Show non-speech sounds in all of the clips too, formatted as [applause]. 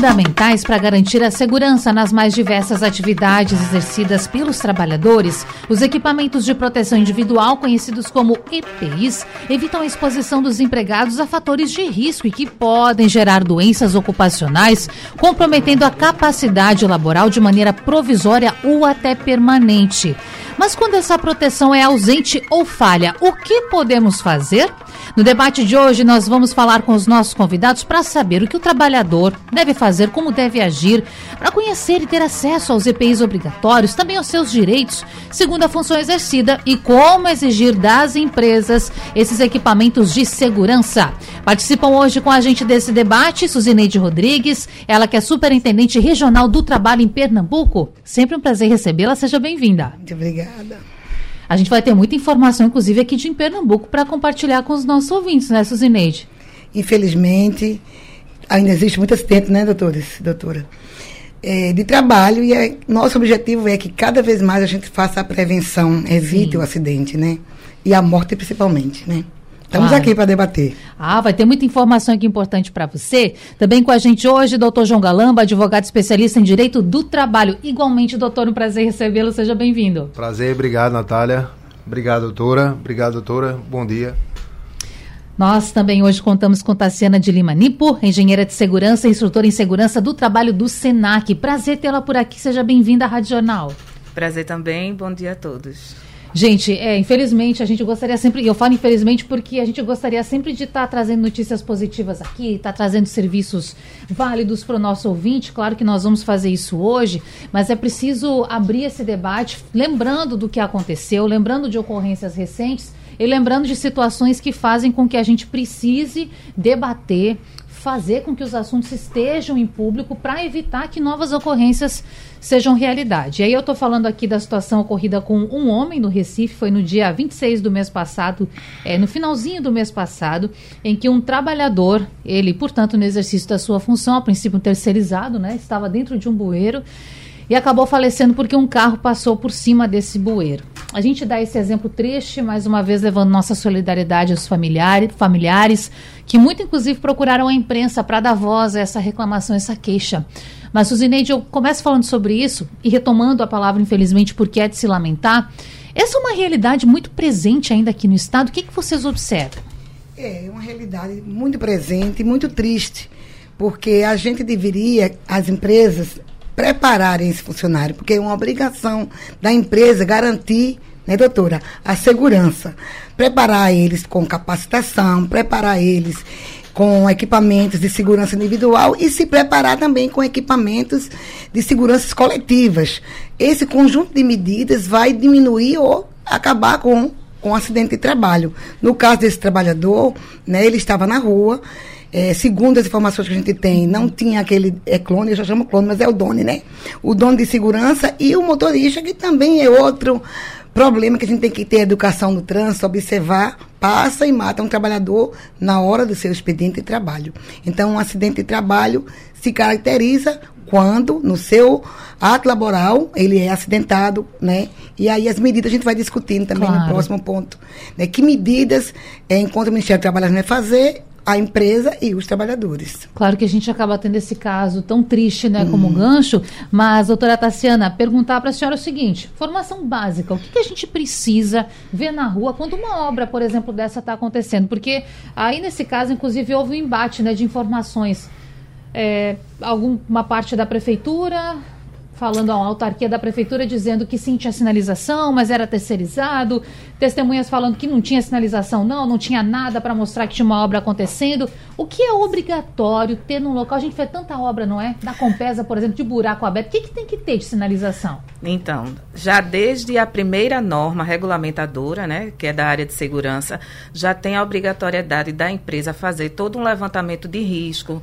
fundamentais para garantir a segurança nas mais diversas atividades exercidas pelos trabalhadores. Os equipamentos de proteção individual, conhecidos como EPIs, evitam a exposição dos empregados a fatores de risco e que podem gerar doenças ocupacionais, comprometendo a capacidade laboral de maneira provisória ou até permanente. Mas quando essa proteção é ausente ou falha, o que podemos fazer? No debate de hoje, nós vamos falar com os nossos convidados para saber o que o trabalhador deve fazer, como deve agir, para conhecer e ter acesso aos EPIs obrigatórios, também aos seus direitos, segundo a função exercida, e como exigir das empresas esses equipamentos de segurança. Participam hoje com a gente desse debate Suzineide Rodrigues, ela que é superintendente regional do trabalho em Pernambuco. Sempre um prazer recebê-la, seja bem-vinda. Muito obrigada. A gente vai ter muita informação, inclusive aqui de Pernambuco, para compartilhar com os nossos ouvintes, né, Suzineide? Infelizmente, ainda existe muito acidente, né, doutores, doutora? É, de trabalho e é, nosso objetivo é que cada vez mais a gente faça a prevenção, evite Sim. o acidente, né? E a morte principalmente, né? Estamos claro. aqui para debater. Ah, vai ter muita informação aqui importante para você. Também com a gente hoje, doutor João Galamba, advogado especialista em Direito do Trabalho. Igualmente, doutor, um prazer recebê-lo. Seja bem-vindo. Prazer, obrigado, Natália. Obrigado, doutora. Obrigado, doutora. Bom dia. Nós também hoje contamos com Tassiana de Lima Nipo, engenheira de segurança e instrutora em segurança do trabalho do SENAC. Prazer tê-la por aqui. Seja bem-vinda à Rádio Jornal. Prazer também. Bom dia a todos. Gente, é, infelizmente a gente gostaria sempre, e eu falo infelizmente porque a gente gostaria sempre de estar tá trazendo notícias positivas aqui, estar tá trazendo serviços válidos para o nosso ouvinte. Claro que nós vamos fazer isso hoje, mas é preciso abrir esse debate, lembrando do que aconteceu, lembrando de ocorrências recentes e lembrando de situações que fazem com que a gente precise debater, fazer com que os assuntos estejam em público para evitar que novas ocorrências sejam realidade. E aí eu estou falando aqui da situação ocorrida com um homem no Recife, foi no dia 26 do mês passado, é, no finalzinho do mês passado, em que um trabalhador, ele, portanto, no exercício da sua função, a princípio terceirizado, né, estava dentro de um bueiro e acabou falecendo porque um carro passou por cima desse bueiro. A gente dá esse exemplo triste, mais uma vez levando nossa solidariedade aos familiares, familiares que muito inclusive procuraram a imprensa para dar voz a essa reclamação, essa queixa. Mas, Suzineide, eu começo falando sobre isso e retomando a palavra, infelizmente, porque é de se lamentar. Essa é uma realidade muito presente ainda aqui no Estado. O que, que vocês observam? É uma realidade muito presente e muito triste, porque a gente deveria, as empresas, prepararem esse funcionário, porque é uma obrigação da empresa garantir, né, doutora, a segurança. Preparar eles com capacitação, preparar eles com equipamentos de segurança individual e se preparar também com equipamentos de seguranças coletivas. Esse conjunto de medidas vai diminuir ou acabar com com acidente de trabalho. No caso desse trabalhador, né, ele estava na rua, é, segundo as informações que a gente tem, não tinha aquele é clone, eu já chamo clone, mas é o dono, né? O dono de segurança e o motorista, que também é outro problema que a gente tem que ter educação no trânsito, observar, passa e mata um trabalhador na hora do seu expediente de trabalho. Então, um acidente de trabalho se caracteriza quando, no seu ato laboral, ele é acidentado, né? E aí as medidas a gente vai discutindo também claro. no próximo ponto. Né? Que medidas, é, enquanto o Ministério do Trabalho vai fazer, a empresa e os trabalhadores. Claro que a gente acaba tendo esse caso tão triste, né, como hum. gancho, mas, doutora Tassiana, perguntar para a senhora o seguinte: formação básica, o que, que, a gente precisa ver na rua quando uma obra, por exemplo, dessa está acontecendo? Porque aí, nesse caso, inclusive, houve um embate né, de informações. É, alguma parte da prefeitura falando a autarquia da prefeitura dizendo que sim tinha sinalização, mas era terceirizado, testemunhas falando que não tinha sinalização, não, não tinha nada para mostrar que tinha uma obra acontecendo. O que é obrigatório ter num local? A gente fez tanta obra, não é? Da Compesa, por exemplo, de buraco aberto. O que, que tem que ter de sinalização? Então, já desde a primeira norma regulamentadora, né, que é da área de segurança, já tem a obrigatoriedade da empresa fazer todo um levantamento de risco,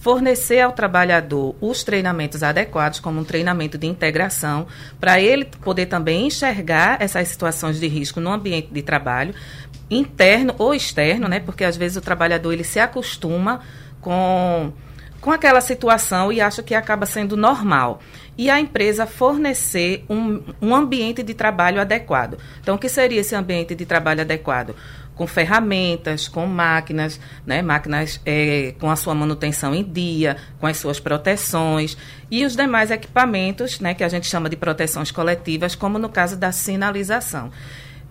fornecer ao trabalhador os treinamentos adequados, como um treinamento de integração, para ele poder também enxergar essas situações de risco no ambiente de trabalho, interno ou externo, né? Porque às vezes o trabalhador ele se acostuma com com aquela situação e acha que acaba sendo normal. E a empresa fornecer um, um ambiente de trabalho adequado. Então, o que seria esse ambiente de trabalho adequado? Com ferramentas, com máquinas, né, máquinas é, com a sua manutenção em dia, com as suas proteções e os demais equipamentos, né, que a gente chama de proteções coletivas, como no caso da sinalização.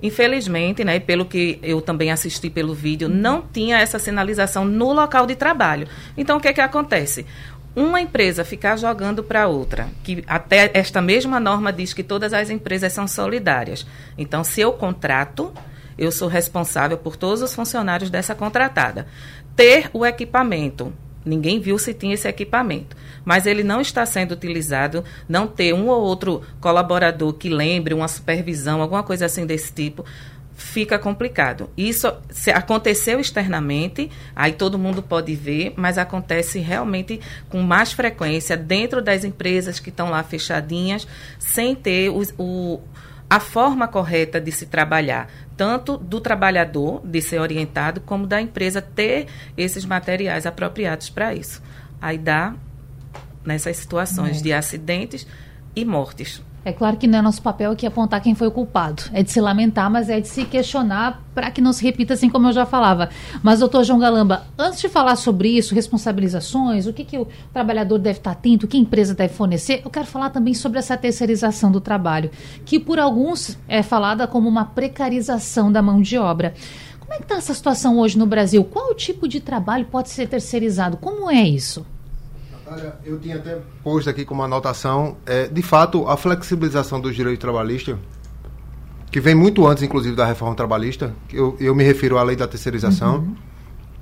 Infelizmente, né, pelo que eu também assisti pelo vídeo, não tinha essa sinalização no local de trabalho. Então, o que, é que acontece? Uma empresa ficar jogando para outra, que até esta mesma norma diz que todas as empresas são solidárias. Então, se eu contrato, eu sou responsável por todos os funcionários dessa contratada. Ter o equipamento. Ninguém viu se tinha esse equipamento. Mas ele não está sendo utilizado, não ter um ou outro colaborador que lembre uma supervisão, alguma coisa assim desse tipo, fica complicado. Isso aconteceu externamente, aí todo mundo pode ver, mas acontece realmente com mais frequência dentro das empresas que estão lá fechadinhas, sem ter o, o a forma correta de se trabalhar, tanto do trabalhador de ser orientado, como da empresa ter esses materiais apropriados para isso. Aí dá nessas situações é. de acidentes e mortes. É claro que não é nosso papel aqui apontar quem foi o culpado. É de se lamentar, mas é de se questionar para que não se repita assim como eu já falava. Mas, doutor João Galamba, antes de falar sobre isso, responsabilizações, o que, que o trabalhador deve estar atento, o que a empresa deve fornecer, eu quero falar também sobre essa terceirização do trabalho, que por alguns é falada como uma precarização da mão de obra. Como é que está essa situação hoje no Brasil? Qual tipo de trabalho pode ser terceirizado? Como é isso? Olha, eu tinha até posto aqui como anotação, é, de fato, a flexibilização dos direitos trabalhistas, que vem muito antes, inclusive, da reforma trabalhista, eu, eu me refiro à lei da terceirização, uhum.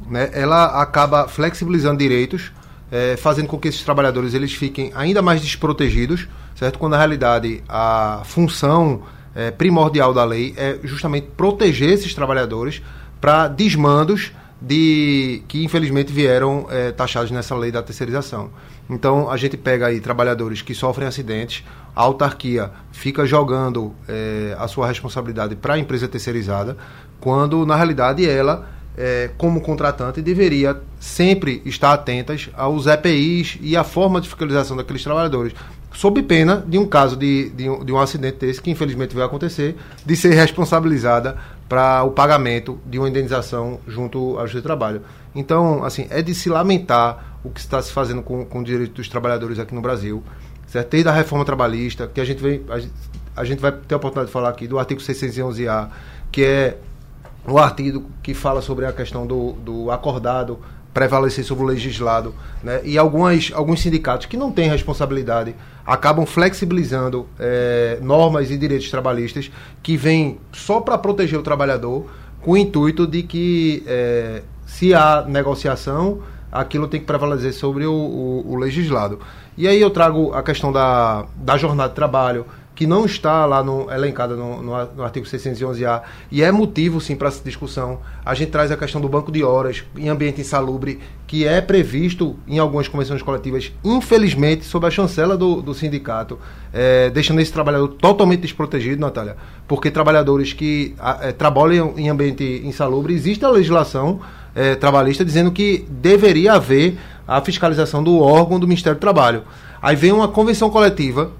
né, ela acaba flexibilizando direitos, é, fazendo com que esses trabalhadores eles fiquem ainda mais desprotegidos, certo? Quando na realidade a função é, primordial da lei é justamente proteger esses trabalhadores para desmandos de que infelizmente vieram é, taxados nessa lei da terceirização. Então a gente pega aí trabalhadores que sofrem acidentes, a autarquia fica jogando é, a sua responsabilidade para a empresa terceirizada, quando na realidade ela é, como contratante, deveria sempre estar atentas aos EPIs e à forma de fiscalização daqueles trabalhadores, sob pena de um caso de, de, um, de um acidente desse, que infelizmente vai acontecer, de ser responsabilizada para o pagamento de uma indenização junto ao Justiça do Trabalho. Então, assim, é de se lamentar o que está se fazendo com, com o direito dos trabalhadores aqui no Brasil, certo? desde a reforma trabalhista, que a gente, vem, a, gente, a gente vai ter a oportunidade de falar aqui do artigo 611-A, que é o artigo que fala sobre a questão do, do acordado prevalecer sobre o legislado, né? e algumas, alguns sindicatos que não têm responsabilidade acabam flexibilizando é, normas e direitos trabalhistas que vêm só para proteger o trabalhador, com o intuito de que é, se há negociação, aquilo tem que prevalecer sobre o, o, o legislado. E aí eu trago a questão da, da jornada de trabalho, que não está lá no, elencada no, no, no artigo 611-A, e é motivo, sim, para essa discussão. A gente traz a questão do banco de horas em ambiente insalubre, que é previsto em algumas convenções coletivas, infelizmente, sob a chancela do, do sindicato, é, deixando esse trabalhador totalmente desprotegido, Natália, porque trabalhadores que é, trabalham em ambiente insalubre, existe a legislação é, trabalhista dizendo que deveria haver a fiscalização do órgão do Ministério do Trabalho. Aí vem uma convenção coletiva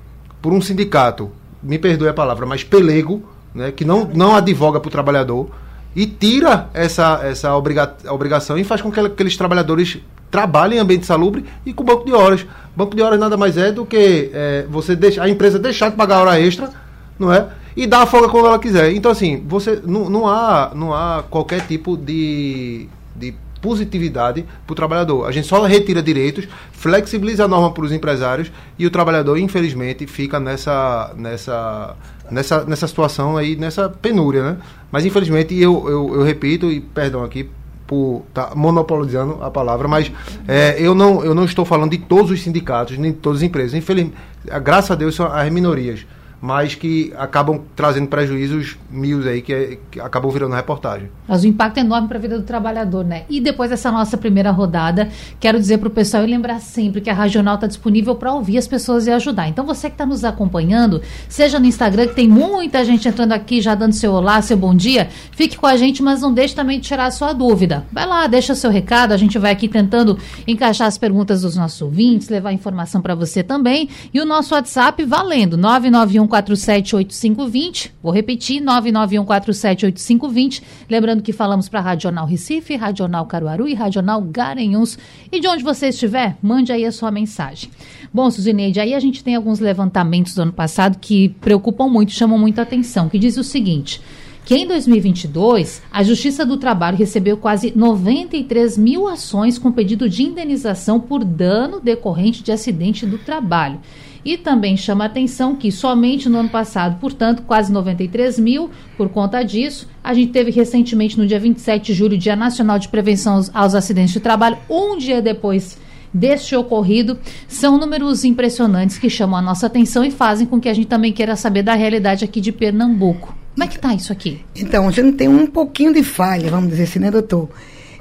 por um sindicato, me perdoe a palavra, mas pelego, né, que não, não advoga para o trabalhador, e tira essa, essa obriga obrigação e faz com que aqueles trabalhadores trabalhem em ambiente salubre e com banco de horas. Banco de horas nada mais é do que é, você deixa, a empresa deixar de pagar hora extra, não é? E dar a folga quando ela quiser. Então, assim, você não, não, há, não há qualquer tipo de, de positividade para o trabalhador. A gente só retira direitos, flexibiliza a norma para os empresários e o trabalhador, infelizmente, fica nessa, nessa, nessa, nessa situação aí, nessa penúria, né? Mas, infelizmente, eu, eu, eu repito, e perdão aqui por tá monopolizando a palavra, mas é, eu, não, eu não estou falando de todos os sindicatos, nem de todas as empresas. Infelizmente, graças a Deus, são as minorias. Mas que acabam trazendo prejuízos mil aí, que, é, que acabam virando reportagem. Mas o impacto é enorme para a vida do trabalhador, né? E depois dessa nossa primeira rodada, quero dizer para o pessoal e lembrar sempre que a Regional está disponível para ouvir as pessoas e ajudar. Então, você que está nos acompanhando, seja no Instagram, que tem muita gente entrando aqui já dando seu olá, seu bom dia, fique com a gente, mas não deixe também de tirar a sua dúvida. Vai lá, deixa seu recado, a gente vai aqui tentando encaixar as perguntas dos nossos ouvintes, levar informação para você também. E o nosso WhatsApp valendo, 991 991478520. Vou repetir, 991478520. Lembrando que falamos para Radional Recife, Radional Caruaru e Radional Garanhuns. E de onde você estiver, mande aí a sua mensagem. Bom, Suzineide, aí a gente tem alguns levantamentos do ano passado que preocupam muito, chamam muita atenção, que diz o seguinte que em 2022 a Justiça do Trabalho recebeu quase 93 mil ações com pedido de indenização por dano decorrente de acidente do trabalho. E também chama a atenção que somente no ano passado, portanto, quase 93 mil por conta disso. A gente teve recentemente, no dia 27 de julho, Dia Nacional de Prevenção aos, aos Acidentes de Trabalho, um dia depois deste ocorrido. São números impressionantes que chamam a nossa atenção e fazem com que a gente também queira saber da realidade aqui de Pernambuco. Como é que está isso aqui? Então, a gente tem um pouquinho de falha, vamos dizer assim, né, doutor?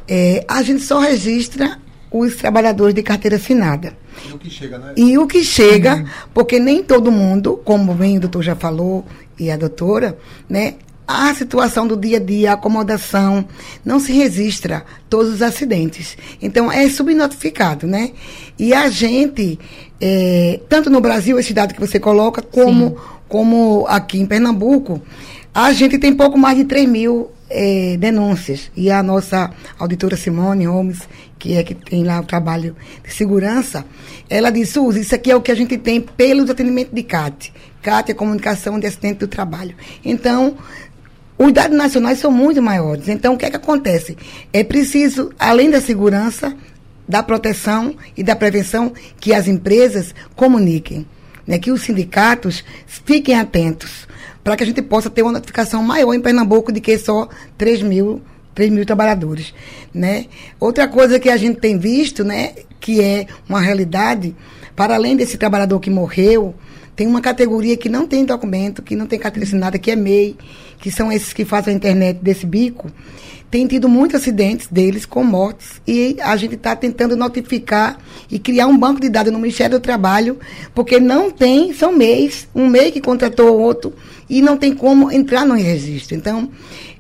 É, a gente só registra os trabalhadores de carteira assinada. E o que chega, né? E o que chega, uhum. porque nem todo mundo, como bem o doutor já falou, e a doutora, né? A situação do dia a dia, a acomodação, não se registra todos os acidentes. Então, é subnotificado, né? E a gente, é, tanto no Brasil, esse dado que você coloca, como, como aqui em Pernambuco, a gente tem pouco mais de 3 mil é, denúncias. E a nossa auditora Simone Holmes, que é que tem lá o trabalho de segurança, ela disse, Suzy, isso aqui é o que a gente tem pelos atendimentos de CAT. CAT é Comunicação de Assistente do Trabalho. Então, os dados nacionais são muito maiores. Então, o que é que acontece? É preciso, além da segurança, da proteção e da prevenção, que as empresas comuniquem. Né, que os sindicatos fiquem atentos para que a gente possa ter uma notificação maior em Pernambuco de que só 3 mil 3 mil trabalhadores, né? Outra coisa que a gente tem visto, né, que é uma realidade, para além desse trabalhador que morreu, tem uma categoria que não tem documento, que não tem carteira assinada, que é MEI, que são esses que fazem a internet desse bico. Tem tido muitos acidentes deles com mortes e a gente está tentando notificar e criar um banco de dados no Ministério do Trabalho, porque não tem, são MEIs, um MEI que contratou outro e não tem como entrar no registro. Então,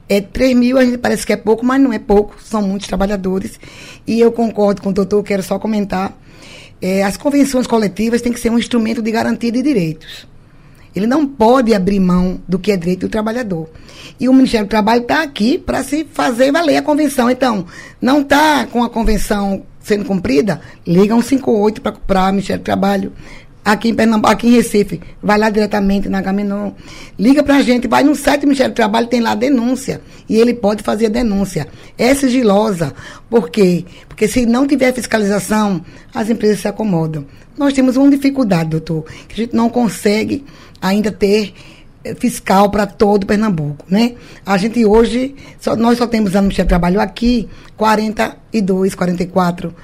é, 3 mil a gente parece que é pouco, mas não é pouco, são muitos trabalhadores. E eu concordo com o doutor, quero só comentar. É, as convenções coletivas têm que ser um instrumento de garantia de direitos. Ele não pode abrir mão do que é direito do trabalhador. E o Ministério do Trabalho está aqui para se fazer valer a convenção. Então, não está com a convenção sendo cumprida, liga 158 para o Ministério do Trabalho, aqui em Pernambuco, aqui em Recife, vai lá diretamente na Gaminon, liga para a gente, vai no site do Ministério do Trabalho, tem lá denúncia, e ele pode fazer a denúncia. É sigilosa, por quê? Porque se não tiver fiscalização, as empresas se acomodam. Nós temos uma dificuldade, doutor, que a gente não consegue ainda ter eh, fiscal para todo Pernambuco, né? A gente hoje, só, nós só temos no Ministério do Trabalho aqui 42, 44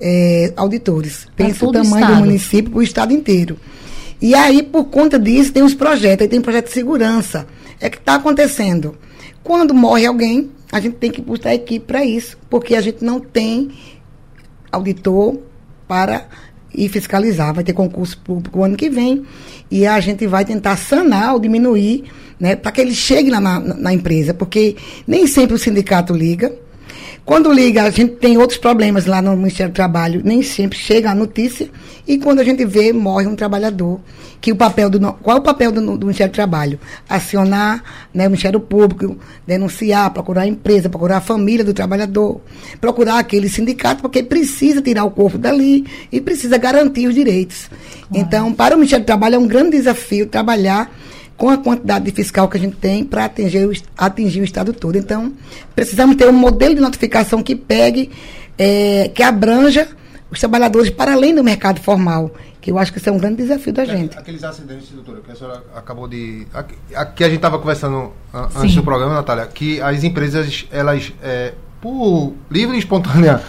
é, auditores. Pensa o tamanho o do município para o estado inteiro. E aí, por conta disso, tem os projetos. Aí tem projeto de segurança. É que está acontecendo. Quando morre alguém, a gente tem que buscar equipe para isso, porque a gente não tem auditor para ir fiscalizar. Vai ter concurso público o ano que vem e a gente vai tentar sanar ou diminuir, né, para que ele chegue lá na, na empresa, porque nem sempre o sindicato liga quando liga, a gente tem outros problemas lá no Ministério do Trabalho, nem sempre chega a notícia, e quando a gente vê, morre um trabalhador. Que o papel do, qual é o papel do, do Ministério do Trabalho? Acionar né, o Ministério Público, denunciar, procurar a empresa, procurar a família do trabalhador, procurar aquele sindicato, porque precisa tirar o corpo dali e precisa garantir os direitos. Então, para o Ministério do Trabalho é um grande desafio trabalhar com a quantidade de fiscal que a gente tem para atingir, o, atingir o Estado todo. Então, precisamos ter um modelo de notificação que pegue, é, que abranja os trabalhadores para além do mercado formal, que eu acho que isso é um grande desafio da gente. Aqueles acidentes, doutora, que a senhora acabou de. Aqui a gente estava conversando antes Sim. do programa, Natália, que as empresas, elas, é, por livre e espontânea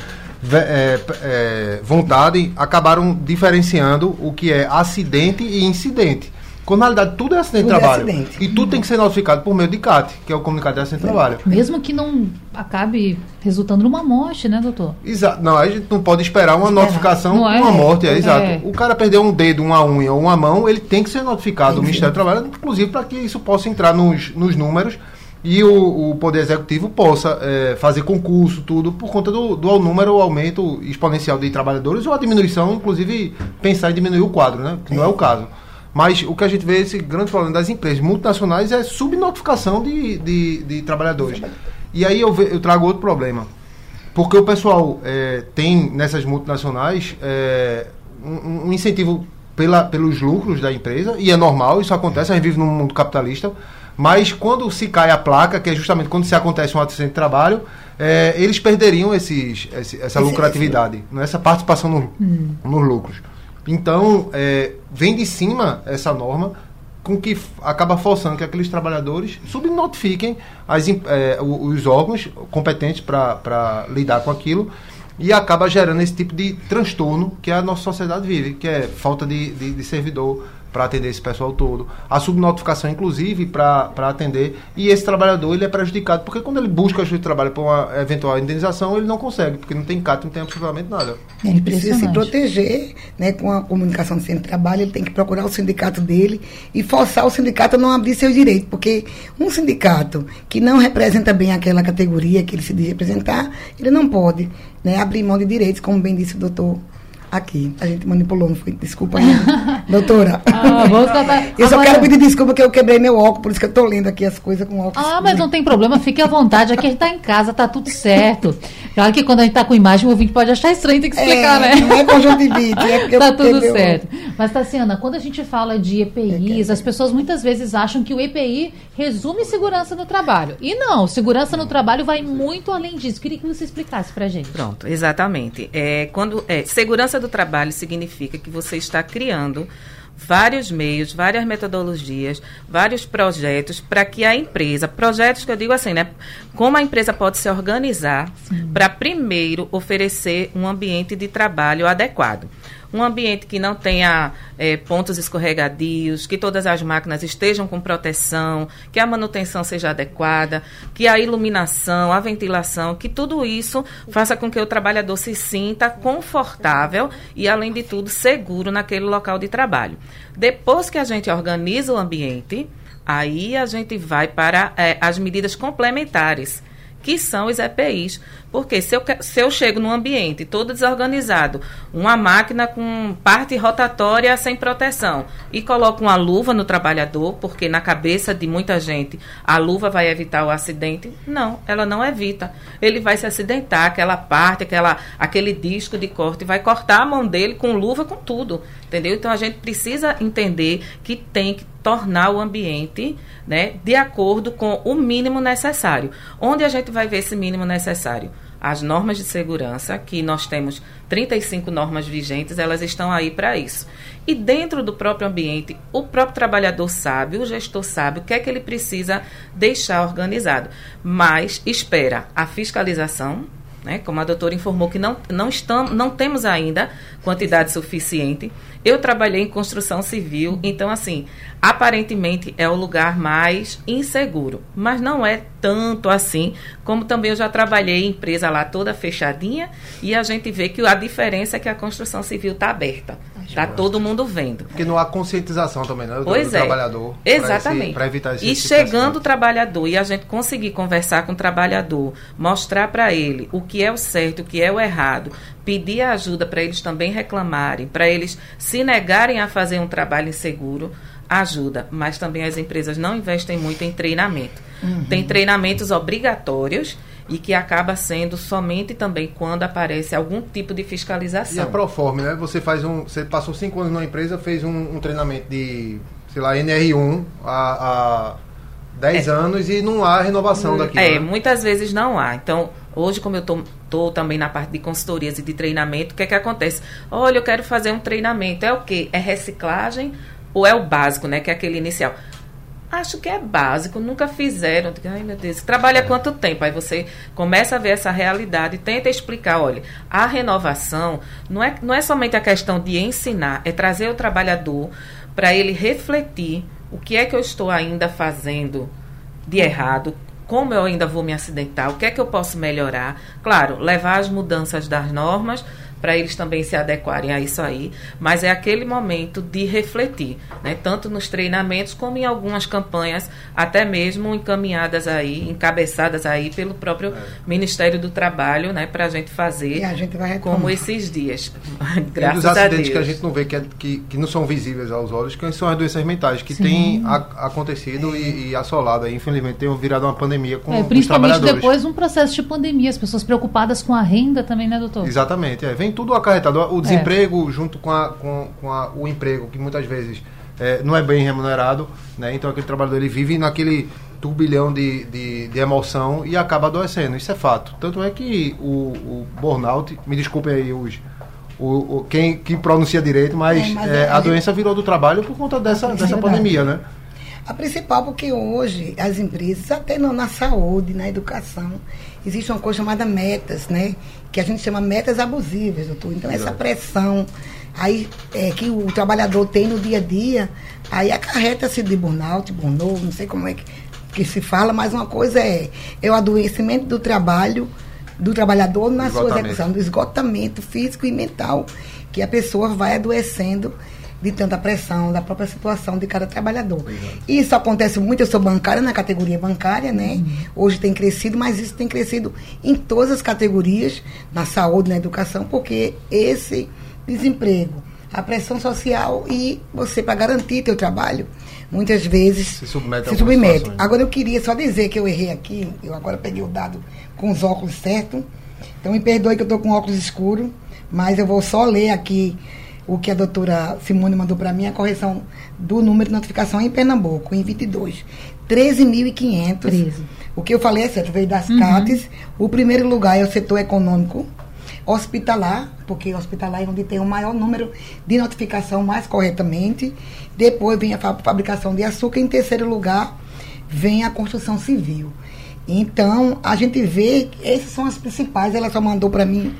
é, é, vontade, acabaram diferenciando o que é acidente e incidente Quando na realidade tudo é acidente Tudo de é trabalho. acidente. E tudo tem que ser notificado por meio de CAT, que é o comunicado de acidente de trabalho. Mesmo que não acabe resultando numa morte, né, doutor? Exato. Não, a gente não pode esperar uma Esperar. notificação Não é? uma morte, é, É. exato. O cara perdeu um dedo, uma unha ou uma mão, ele tem que ser notificado do que Ministério do Trabalho, inclusive para que isso possa entrar nos, nos números e o, o Poder Executivo possa é, fazer concurso, tudo, por conta do, do número, o aumento exponencial de trabalhadores ou a diminuição, inclusive pensar em diminuir o quadro, né? Que não é o caso. Mas o que a gente vê, esse grande problema das empresas multinacionais é subnotificação de, de, de trabalhadores. E aí eu, ve- eu trago outro problema. Porque o pessoal é, tem nessas multinacionais é, um, um incentivo pela, pelos lucros da empresa, e é normal, isso acontece, a gente vive num mundo capitalista, mas quando se cai a placa, que é justamente quando se acontece um acidente de trabalho, é, eles perderiam esses, esse- essa Esse- lucratividade, né, essa participação no- nos lucros. Então, é, vem de cima essa norma com que acaba forçando que aqueles trabalhadores subnotifiquem as, é, os órgãos competentes para lidar com aquilo e acaba gerando esse tipo de transtorno que a nossa sociedade vive, que é falta de, de, de servidor para atender esse pessoal todo, a subnotificação inclusive para atender. E esse trabalhador ele é prejudicado porque quando ele busca ajuda de trabalho para uma eventual indenização ele não consegue porque não tem CAT, não tem absolutamente nada. Ele precisa se proteger né, com a comunicação do centro de trabalho, ele tem que procurar o sindicato dele e forçar o sindicato a não abrir seus direitos, porque um sindicato que não representa bem aquela categoria que ele se diz representar, ele não pode né, abrir mão de direitos, como bem disse o doutor aqui. A gente manipulou, não foi? Desculpa, né, [laughs] doutora. Ah, vamos tratar- Eu só Agora- quero pedir desculpa que eu quebrei meu óculos, por isso que eu estou lendo aqui as coisas com óculos. Ah, mas não tem problema, fique à vontade. Aqui a gente tá em casa, tá tudo certo. Claro que quando a gente tá com imagem, o ouvinte pode achar estranho, tem que explicar, é, né? Não é conjuntivite, é porque eu tá tudo quebrei o certo. Mas, Tassiana, quando a gente fala de EPIs, as pessoas muitas vezes acham que o EPI resume segurança no trabalho. E não, segurança no trabalho vai muito além disso. Queria que você explicasse pra gente. Pronto, exatamente. É, quando é, segurança do trabalho significa que você está criando vários meios, várias metodologias, vários projetos para que a empresa, projetos que eu digo assim, né, como a empresa pode se organizar para primeiro oferecer um ambiente de trabalho adequado. Um ambiente que não tenha eh, pontos escorregadios, que todas as máquinas estejam com proteção, que a manutenção seja adequada, que a iluminação, a ventilação, que tudo isso faça com que o trabalhador se sinta confortável e, além de tudo, seguro naquele local de trabalho. Depois que a gente organiza o ambiente, aí a gente vai para eh, as medidas complementares que são os EPIs. Porque se eu, se eu chego num ambiente todo desorganizado, uma máquina com parte rotatória sem proteção, e coloco uma luva no trabalhador, porque na cabeça de muita gente a luva vai evitar o acidente, não, ela não evita. Ele vai se acidentar, aquela parte, aquela, aquele disco de corte, vai cortar a mão dele com luva, com tudo. Entendeu? Então a gente precisa entender que tem que tornar o ambiente né, de acordo com o mínimo necessário. Onde a gente vai ver esse mínimo necessário? As normas de segurança, que nós temos 35 normas vigentes, elas estão aí para isso. E dentro do próprio ambiente, o próprio trabalhador sabe, o gestor sabe o que é que ele precisa deixar organizado. Mas espera a fiscalização, né? Como a doutora informou que não, não, estamos, não temos ainda quantidade suficiente. Eu trabalhei em construção civil, então assim, aparentemente é o lugar mais inseguro, mas não é tanto assim, como também eu já trabalhei em empresa lá toda fechadinha e a gente vê que a diferença é que a construção civil está aberta. Está todo mundo vendo. Porque não há conscientização também, né? Do, Pois do é. trabalhador. Exatamente. Para evitar esse E tipo chegando o trabalhador e a gente conseguir conversar com o trabalhador, mostrar para ele o que é o certo, o que é o errado, pedir ajuda para eles também reclamarem, para eles se negarem a fazer um trabalho inseguro, ajuda. Mas também as empresas não investem muito em treinamento. Tem treinamentos obrigatórios e que acaba sendo somente também quando aparece algum tipo de E a fiscalização. Proform, né? Você faz um. Você passou cinco anos numa empresa, fez um, um treinamento de, sei lá, NR1 há, há 10 anos e não há renovação daquilo. É, né? muitas vezes não há. Então, hoje, como eu estou também na parte de consultorias e de treinamento, o que é que acontece? Olha, eu quero fazer um treinamento. É o quê? É reciclagem ou é o básico, né? Que é aquele inicial. Acho que é básico, nunca fizeram. Ai, meu Deus, trabalha quanto tempo? Aí você começa a ver essa realidade, tenta explicar, olha, a renovação não é, não é somente a questão de ensinar, é trazer o trabalhador para ele refletir o que é que eu estou ainda fazendo de errado, como eu ainda vou me acidentar, o que é que eu posso melhorar. Claro, levar as mudanças das normas para eles também se adequarem a isso aí, mas é aquele momento de refletir, né? tanto nos treinamentos como em algumas campanhas, até mesmo encaminhadas aí, encabeçadas aí pelo próprio é. Ministério do Trabalho, né? para a gente fazer a gente como esses dias. [laughs] Graças a Deus. acidentes que a gente não vê, que, é, que, que não são visíveis aos olhos, que são as doenças mentais, que Sim. têm a, acontecido e, e, assolado aí, infelizmente, tem virado uma pandemia com é, Principalmente depois um processo de pandemia, as pessoas preocupadas com a renda também, né, doutor? Exatamente, é. Vem tem tudo acarretado. O desemprego é. junto com, a, com, com a, o emprego, que muitas vezes é, não é bem remunerado, né? Então aquele trabalhador ele vive naquele turbilhão de, de, de, emoção e acaba adoecendo. Isso é fato. Tanto é que o, o burnout, me desculpem aí os, o, o, quem, quem pronuncia direito, mas, é, mas é, a, a doença virou do trabalho por conta dessa, dessa pandemia, né? A principal, porque hoje as empresas, até na saúde, na educação, existe uma coisa chamada metas, né? Que a gente chama metas abusivas, doutor. Então, Exato. essa pressão aí é, que o trabalhador tem no dia a dia, aí acarreta-se de burnout, burnout, não sei como é que, que se fala, mas uma coisa é, é o adoecimento do trabalho, do trabalhador na sua execução, do esgotamento físico e mental, que a pessoa vai adoecendo de tanta pressão, da própria situação de cada trabalhador. Isso acontece muito, eu sou bancária na categoria bancária, né? Uhum. Hoje tem crescido, mas isso tem crescido em todas as categorias, na saúde, na educação, porque esse desemprego, a pressão social e você para garantir teu trabalho, muitas vezes se submete. Se submete. Agora eu queria só dizer que eu errei aqui, eu agora peguei o dado com os óculos certos. Então me perdoe que eu estou com óculos escuros, mas eu vou só ler aqui o que a doutora Simone mandou para mim, a correção do número de notificação em Pernambuco, em 22. 13.500. O que eu falei é certo, veio das uhum. CATES. O primeiro lugar é o setor econômico, hospitalar, porque hospitalar é onde tem o maior número de notificação mais corretamente. Depois vem a fabricação de açúcar. Em terceiro lugar, vem a construção civil. Então, a gente vê, esses são as principais. Ela só mandou para mim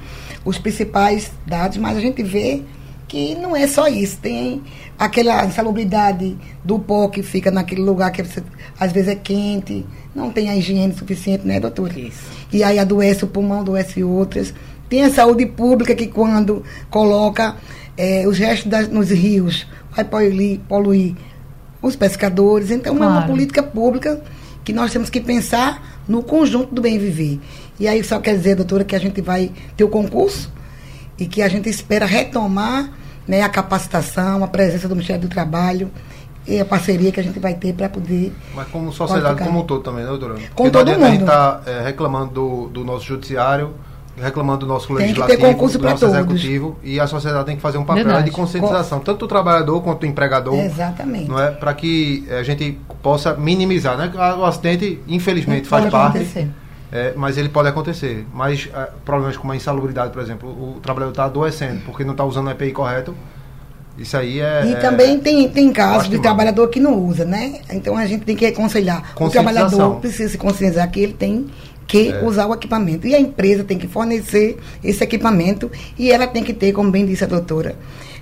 os principais dados, mas a gente vê que não é só isso. Tem aquela insalubridade do pó que fica naquele lugar que às vezes é quente, não tem a higiene suficiente, né, doutora? Isso. E aí adoece o pulmão, adoece outras. Tem a saúde pública que quando coloca é, os restos das, nos rios, vai poluir, poluir os pescadores. Então claro. é uma política pública que nós temos que pensar no conjunto do bem viver. E aí só quer dizer, doutora, que a gente vai ter o concurso e que a gente espera retomar né, a capacitação, a presença do Ministério do Trabalho e a parceria que a gente vai ter para poder. Mas como sociedade como um todo também, né, doutora? Com Porque todo mundo. A gente está é, reclamando do, do nosso judiciário, reclamando do nosso legislativo, do nosso todos. executivo, e a sociedade tem que fazer um papel Verdade. de conscientização, tanto do trabalhador quanto do empregador. Exatamente. Não é? Para que a gente possa minimizar. Né? O acidente, infelizmente, faz parte. Acontecer é, mas ele pode acontecer. Mas é, problemas como a insalubridade, por exemplo, o trabalhador está adoecendo porque não está usando o EPI correto. Isso aí é. E também é, tem, tem casos de trabalhador que não usa, né? Então a gente tem que aconselhar. O trabalhador precisa se conscientizar que ele tem que é. usar o equipamento. E a empresa tem que fornecer esse equipamento e ela tem que ter, como bem disse a doutora,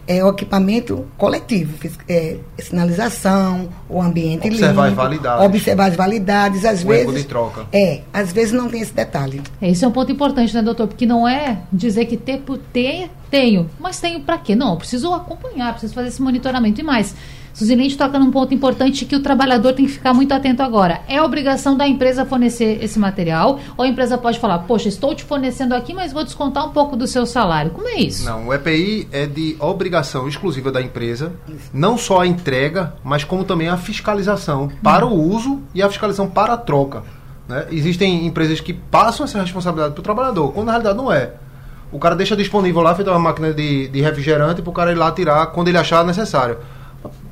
é, o equipamento coletivo, é, sinalização, o ambiente observar limpo, as validades. observar as validades, às o vezes de troca. é, às vezes não tem esse detalhe. Esse é um ponto importante, né, doutor? Porque não é dizer que ter por ter tenho, mas tenho para quê? Não, eu preciso acompanhar, preciso fazer esse monitoramento e mais. Suzilente toca num ponto importante que o trabalhador tem que ficar muito atento agora. É obrigação da empresa fornecer esse material? Ou a empresa pode falar, poxa, estou te fornecendo aqui, mas vou descontar um pouco do seu salário? Como é isso? Não, o EPI é de obrigação exclusiva da empresa, não só a entrega, mas como também a fiscalização para o uso e a fiscalização para a troca. Né? Existem empresas que passam essa responsabilidade para o trabalhador, quando na realidade não é. O cara deixa disponível lá, feita uma máquina de, de refrigerante, para o cara ir lá tirar quando ele achar necessário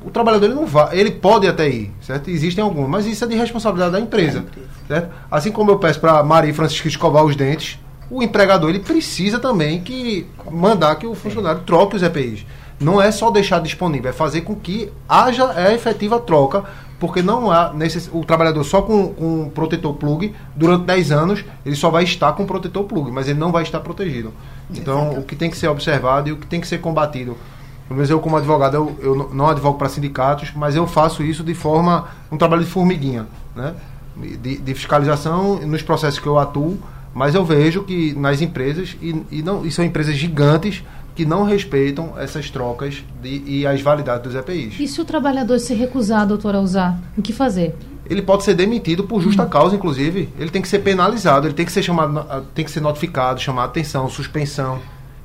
o trabalhador ele não vai, ele pode até ir, certo? Existem alguns, mas isso é de responsabilidade da empresa, certo? Assim como eu peço para Maria e Francisco escovar os dentes, o empregador ele precisa também que mandar que o funcionário troque os EPIs. Não é só deixar disponível, é fazer com que haja a efetiva troca, porque não há necess... o trabalhador só com, com protetor plug durante 10 anos, ele só vai estar com protetor plug, mas ele não vai estar protegido. Então, Exatamente. o que tem que ser observado e o que tem que ser combatido Pelo menos eu, como advogado, eu, eu não advogo para sindicatos, mas eu faço isso de forma. um trabalho de formiguinha, né? De, de fiscalização nos processos que eu atuo, mas eu vejo que nas empresas, e, e, não, e são empresas gigantes, que não respeitam essas trocas de, e as validades dos EPIs. E se o trabalhador se recusar, doutor, a usar, o que fazer? Ele pode ser demitido por justa hum. causa, inclusive. Ele tem que ser penalizado, ele tem que ser chamado, tem que ser notificado, chamar atenção, suspensão.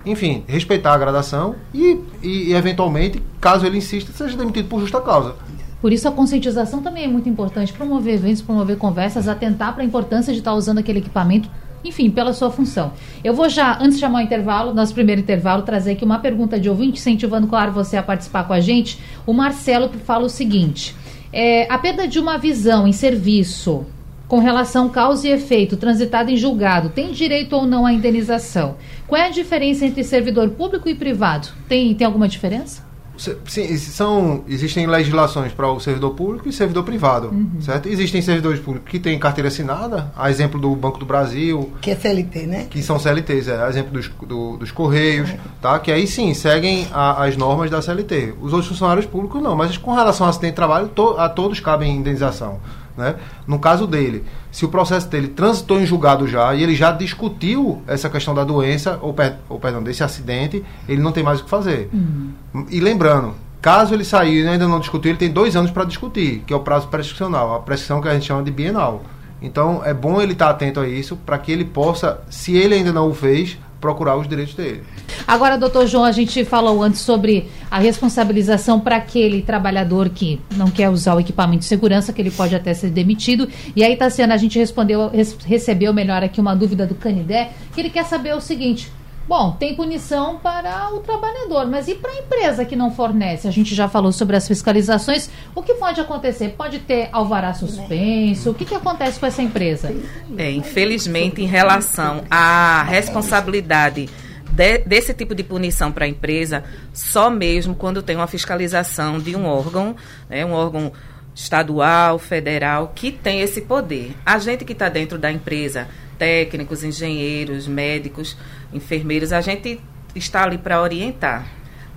Enfim, respeitar a gradação e, e, eventualmente, caso ele insista, seja demitido por justa causa. Por isso a conscientização também é muito importante. Promover eventos, promover conversas, atentar para a importância de estar usando aquele equipamento enfim, pela sua função. Eu vou já, antes de chamar o intervalo, nosso primeiro intervalo, trazer aqui uma pergunta de ouvinte, incentivando, claro, você a participar com a gente. O Marcelo fala o seguinte: é, a perda de uma visão em serviço com relação causa e efeito transitado em julgado tem direito ou não à indenização? Qual é a diferença entre servidor público e privado? Tem, tem alguma diferença? Sim, são, existem legislações para o servidor público e servidor privado, uhum. certo? Existem servidores públicos que têm carteira assinada, a exemplo do Banco do Brasil. Que é CLT, né? Que são CLTs, é, a exemplo dos, do, dos Correios, uhum. tá? Que aí sim, seguem a, as normas da CLT. Os outros funcionários públicos não, mas com relação ao acidente de trabalho, to, a todos cabem indenização. Né? No caso dele, se o processo dele transitou em julgado já e ele já discutiu essa questão da doença, ou, per, ou perdão, desse acidente, ele não tem mais o que fazer. Uhum. E lembrando, caso ele sair e ainda não discutiu, ele tem dois anos para discutir, que é o prazo prescricional, a prescrição que a gente chama de bienal. Então é bom ele estar tá atento a isso para que ele possa, se ele ainda não o fez, procurar os direitos dele. Agora, doutor João, a gente falou antes sobre a responsabilização para aquele trabalhador que não quer usar o equipamento de segurança, que ele pode até ser demitido. E aí, Tassiana, a gente respondeu, recebeu melhor aqui uma dúvida do Canidé, que ele quer saber o seguinte: Bom, tem punição para o trabalhador, mas e para a empresa que não fornece? A gente já falou sobre as fiscalizações. O que pode acontecer? Pode ter alvará suspenso? O que, que acontece com essa empresa? É, infelizmente, em relação à responsabilidade de, desse tipo de punição para a empresa, só mesmo quando tem uma fiscalização de um órgão, né, um órgão estadual, federal, que tem esse poder. A gente que está dentro da empresa técnicos, engenheiros, médicos, enfermeiros, a gente está ali para orientar.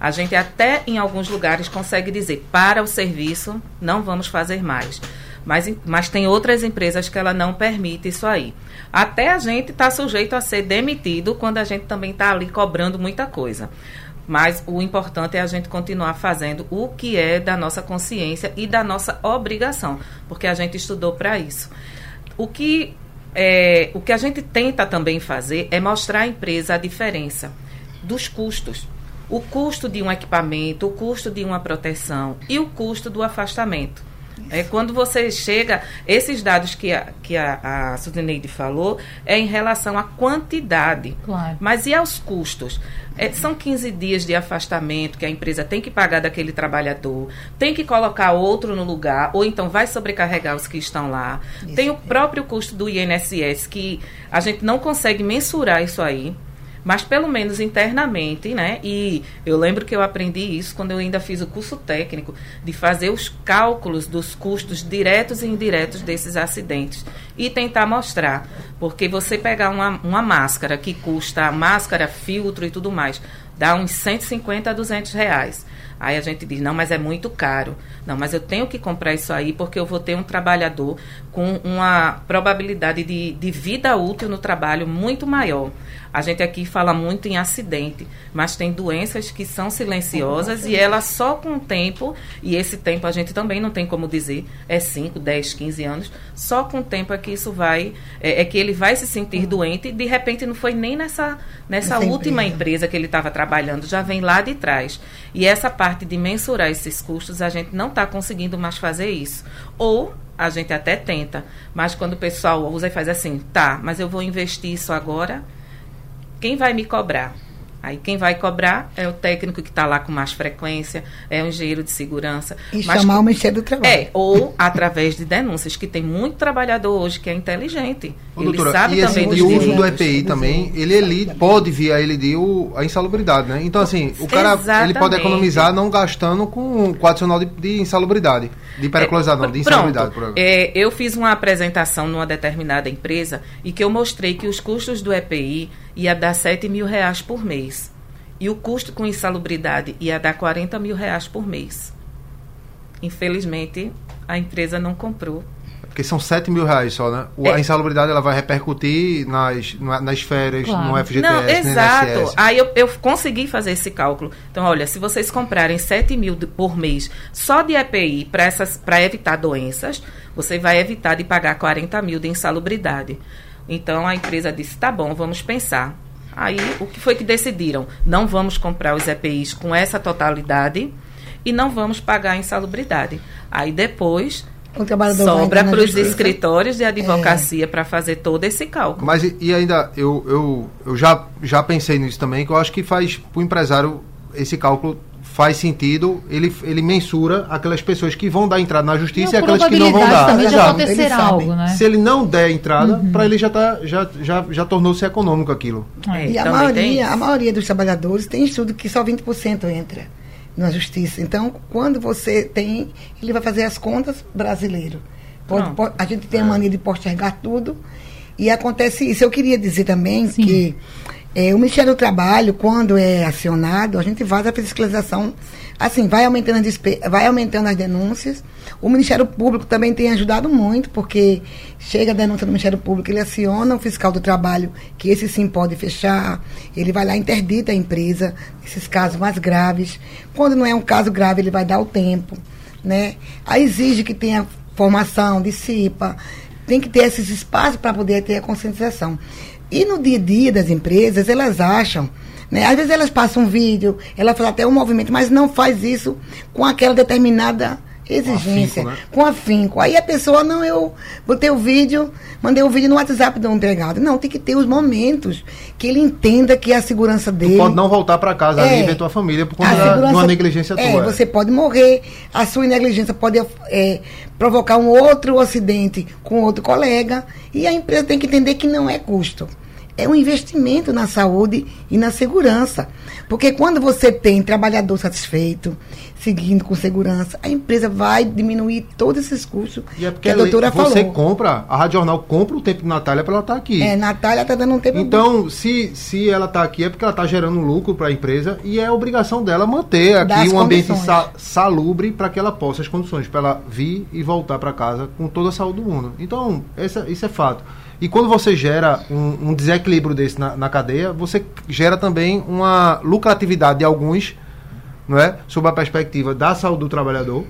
A gente até em alguns lugares consegue dizer para o serviço não vamos fazer mais. Mas, mas tem outras empresas que ela não permite isso aí. Até a gente está sujeito a ser demitido quando a gente também está ali cobrando muita coisa. Mas o importante é a gente continuar fazendo o que é da nossa consciência e da nossa obrigação, porque a gente estudou para isso. O que é, o que a gente tenta também fazer é mostrar à empresa a diferença dos custos. O custo de um equipamento, o custo de uma proteção e o custo do afastamento. É, quando você chega, esses dados que a, que a, a Suzineide falou é em relação à quantidade. Claro. Mas e aos custos? É, são 15 dias de afastamento que a empresa tem que pagar daquele trabalhador, tem que colocar outro no lugar, ou então vai sobrecarregar os que estão lá. Isso. Tem o próprio custo do INSS, que a gente não consegue mensurar isso aí mas pelo menos internamente, né? E eu lembro que eu aprendi isso quando eu ainda fiz o curso técnico, de fazer os cálculos dos custos diretos e indiretos desses acidentes e tentar mostrar. Porque você pegar uma, uma máscara que custa máscara, filtro e tudo mais, dá uns 150 a 200 reais. Aí a gente diz, não, mas é muito caro. Não, mas eu tenho que comprar isso aí porque eu vou ter um trabalhador com uma probabilidade de, de vida útil no trabalho muito maior. A gente aqui fala muito em acidente, mas tem doenças que são silenciosas e ela só com o tempo, e esse tempo a gente também não tem como dizer, é 5, 10, 15 anos, só com o tempo é que isso vai, é, é que ele vai se sentir uhum. doente e de repente não foi nem nessa, nessa última empresa. empresa que ele estava trabalhando, já vem lá de trás. E essa parte de mensurar esses custos, a gente não está conseguindo mais fazer isso. Ou a gente até tenta, mas quando o pessoal usa e faz assim, tá, mas eu vou investir isso agora quem vai me cobrar? Aí quem vai cobrar é o técnico que está lá com mais frequência, é o engenheiro de segurança. E chamar o Ministério do Trabalho. É, ou através de denúncias, que tem muito trabalhador hoje que é inteligente. Ô, ele doutora, sabe e, também assim, E o uso do EPI também, ele, ele pode vir a ele o, a insalubridade, né? Então, assim, o cara Exatamente. ele pode economizar não gastando com o adicional de, de insalubridade. De periculosidade, é, não, de insalubridade. Pronto, é, eu fiz uma apresentação numa determinada empresa e que eu mostrei que os custos do EPI ia dar 7 mil reais por mês. E o custo com insalubridade ia dar 40 mil reais por mês. Infelizmente, a empresa não comprou porque são 7 mil reais só, né? É. A insalubridade ela vai repercutir nas, nas férias, claro. no FGTS, Não, exato. Aí eu, eu consegui fazer esse cálculo. Então, olha, se vocês comprarem 7 mil por mês só de EPI para evitar doenças, você vai evitar de pagar 40 mil de insalubridade. Então, a empresa disse, tá bom, vamos pensar. Aí, o que foi que decidiram? Não vamos comprar os EPIs com essa totalidade e não vamos pagar a insalubridade. Aí, depois o trabalhador sobra para os escritórios de advocacia é. para fazer todo esse cálculo. Mas e, e, ainda, eu, eu, eu já, já pensei nisso também, que eu acho que faz para o empresário esse cálculo faz sentido, ele, ele mensura aquelas pessoas que vão dar entrada na justiça e, e aquelas que não vão dar. Também de acontecer algo, né? Se ele não der entrada, uhum. para ele já, tá, já, já, já tornou-se econômico aquilo. É, e a maioria, a maioria dos trabalhadores tem estudo que só 20% entra na justiça. Então, quando você tem, ele vai fazer as contas brasileiro. Pode, pode, a gente tem a mania de postergar tudo e acontece isso. Eu queria dizer também Sim. que é, o Ministério do Trabalho, quando é acionado, a gente faz a fiscalização, assim, vai aumentando as, vai aumentando as denúncias. O Ministério Público também tem ajudado muito, porque chega a denúncia do Ministério Público, ele aciona o fiscal do trabalho, que esse sim pode fechar, ele vai lá interdita a empresa, esses casos mais graves. Quando não é um caso grave, ele vai dar o tempo, né? Aí exige que tenha formação de CIPA, tem que ter esses espaços para poder ter a conscientização. E no dia a dia das empresas, elas acham, né? Às vezes elas passam um vídeo, ela faz até um movimento, mas não faz isso com aquela determinada exigência, com afinco, né? com afinco. Aí a pessoa, não, eu botei o vídeo, mandei o vídeo no WhatsApp do empregado. Não, tem que ter os momentos que ele entenda que é a segurança dele. Tu pode não voltar para casa é, ali ver tua família por conta de uma negligência é, tua. É, você pode morrer, a sua negligência pode é, provocar um outro acidente com outro colega, e a empresa tem que entender que não é custo é um investimento na saúde e na segurança. Porque quando você tem trabalhador satisfeito, seguindo com segurança, a empresa vai diminuir todos esses custos e é porque que a doutora você falou. Você compra, a Rádio Jornal compra o tempo de Natália para ela estar tá aqui. É, Natália está dando um tempo Então, se, se ela está aqui é porque ela está gerando lucro para a empresa e é obrigação dela manter aqui das um ambiente sa salubre para que ela possa as condições para ela vir e voltar para casa com toda a saúde do mundo. Então, essa, isso é fato. E quando você gera um, um desequilíbrio desse na, na, cadeia, você gera também uma lucratividade de alguns, não é? sob a perspectiva da saúde do trabalhador,